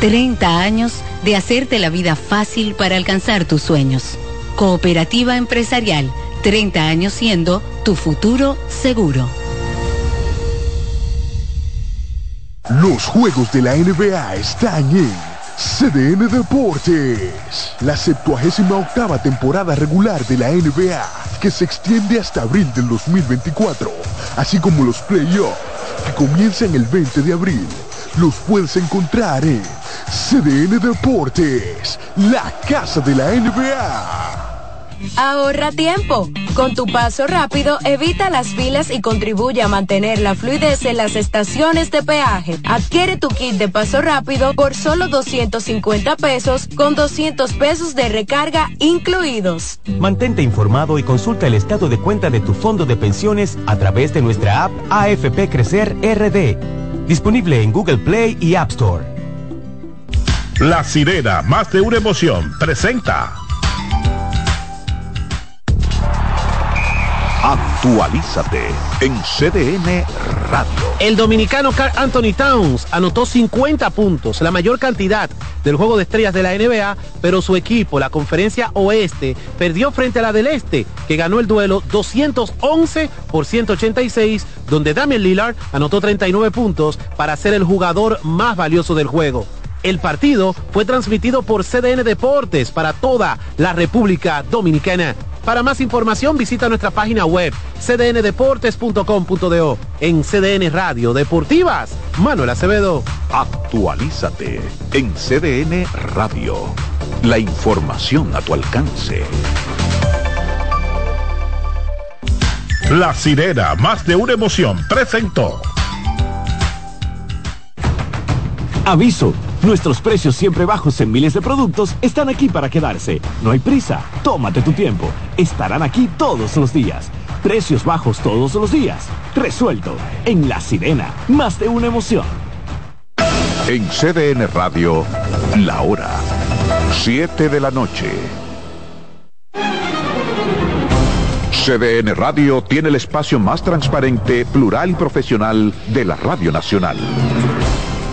30 años de hacerte la vida fácil para alcanzar tus sueños. Cooperativa Empresarial, 30 años siendo tu futuro seguro. Los juegos de la NBA están en CDN Deportes. La 78 octava temporada regular de la NBA, que se extiende hasta abril del 2024, así como los playoffs, que comienzan el 20 de abril. Los puedes encontrar en CDN Deportes, la casa de la NBA. Ahorra tiempo. Con tu paso rápido, evita las filas y contribuye a mantener la fluidez en las estaciones de peaje. Adquiere tu kit de paso rápido por solo 250 pesos con 200 pesos de recarga incluidos. Mantente informado y consulta el estado de cuenta de tu fondo de pensiones a través de nuestra app AFP Crecer RD. Disponible en Google Play y App Store. La sirena, más de una emoción, presenta. Actualízate en CDN Radio. El dominicano Carl Anthony Towns anotó 50 puntos, la mayor cantidad del juego de estrellas de la NBA, pero su equipo, la Conferencia Oeste, perdió frente a la del Este, que ganó el duelo 211 por 186, donde Damian Lillard anotó 39 puntos para ser el jugador más valioso del juego. El partido fue transmitido por CDN Deportes para toda la República Dominicana. Para más información visita nuestra página web cdndeportes.com.do. En CDN Radio Deportivas, Manuel Acevedo. Actualízate en CDN Radio. La información a tu alcance. La sirena, más de una emoción, presentó. Aviso, nuestros precios siempre bajos en miles de productos están aquí para quedarse. No hay prisa, tómate tu tiempo. Estarán aquí todos los días. Precios bajos todos los días. Resuelto. En La Sirena, más de una emoción. En CDN Radio, la hora 7 de la noche. CDN Radio tiene el espacio más transparente, plural y profesional de la Radio Nacional.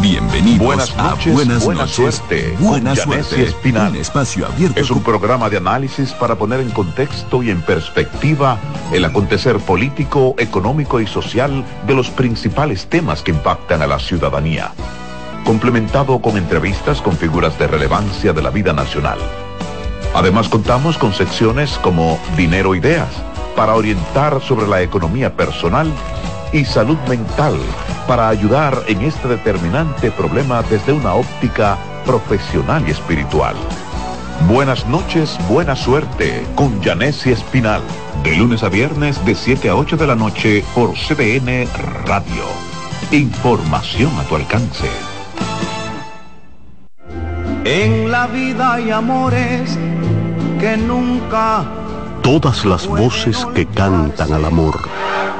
Bienvenidos Buenas noches, a Buenas buena noches, suerte. Buena suerte. Espinal. Un espacio abierto. Es un programa de análisis para poner en contexto y en perspectiva el acontecer político, económico y social de los principales temas que impactan a la ciudadanía. Complementado con entrevistas con figuras de relevancia de la vida nacional. Además contamos con secciones como Dinero Ideas para orientar sobre la economía personal y salud mental para ayudar en este determinante problema desde una óptica profesional y espiritual. Buenas noches, buena suerte con Janessi Espinal. De lunes a viernes de 7 a 8 de la noche por CDN Radio. Información a tu alcance. En la vida hay amores que nunca Todas las voces que cantan al amor.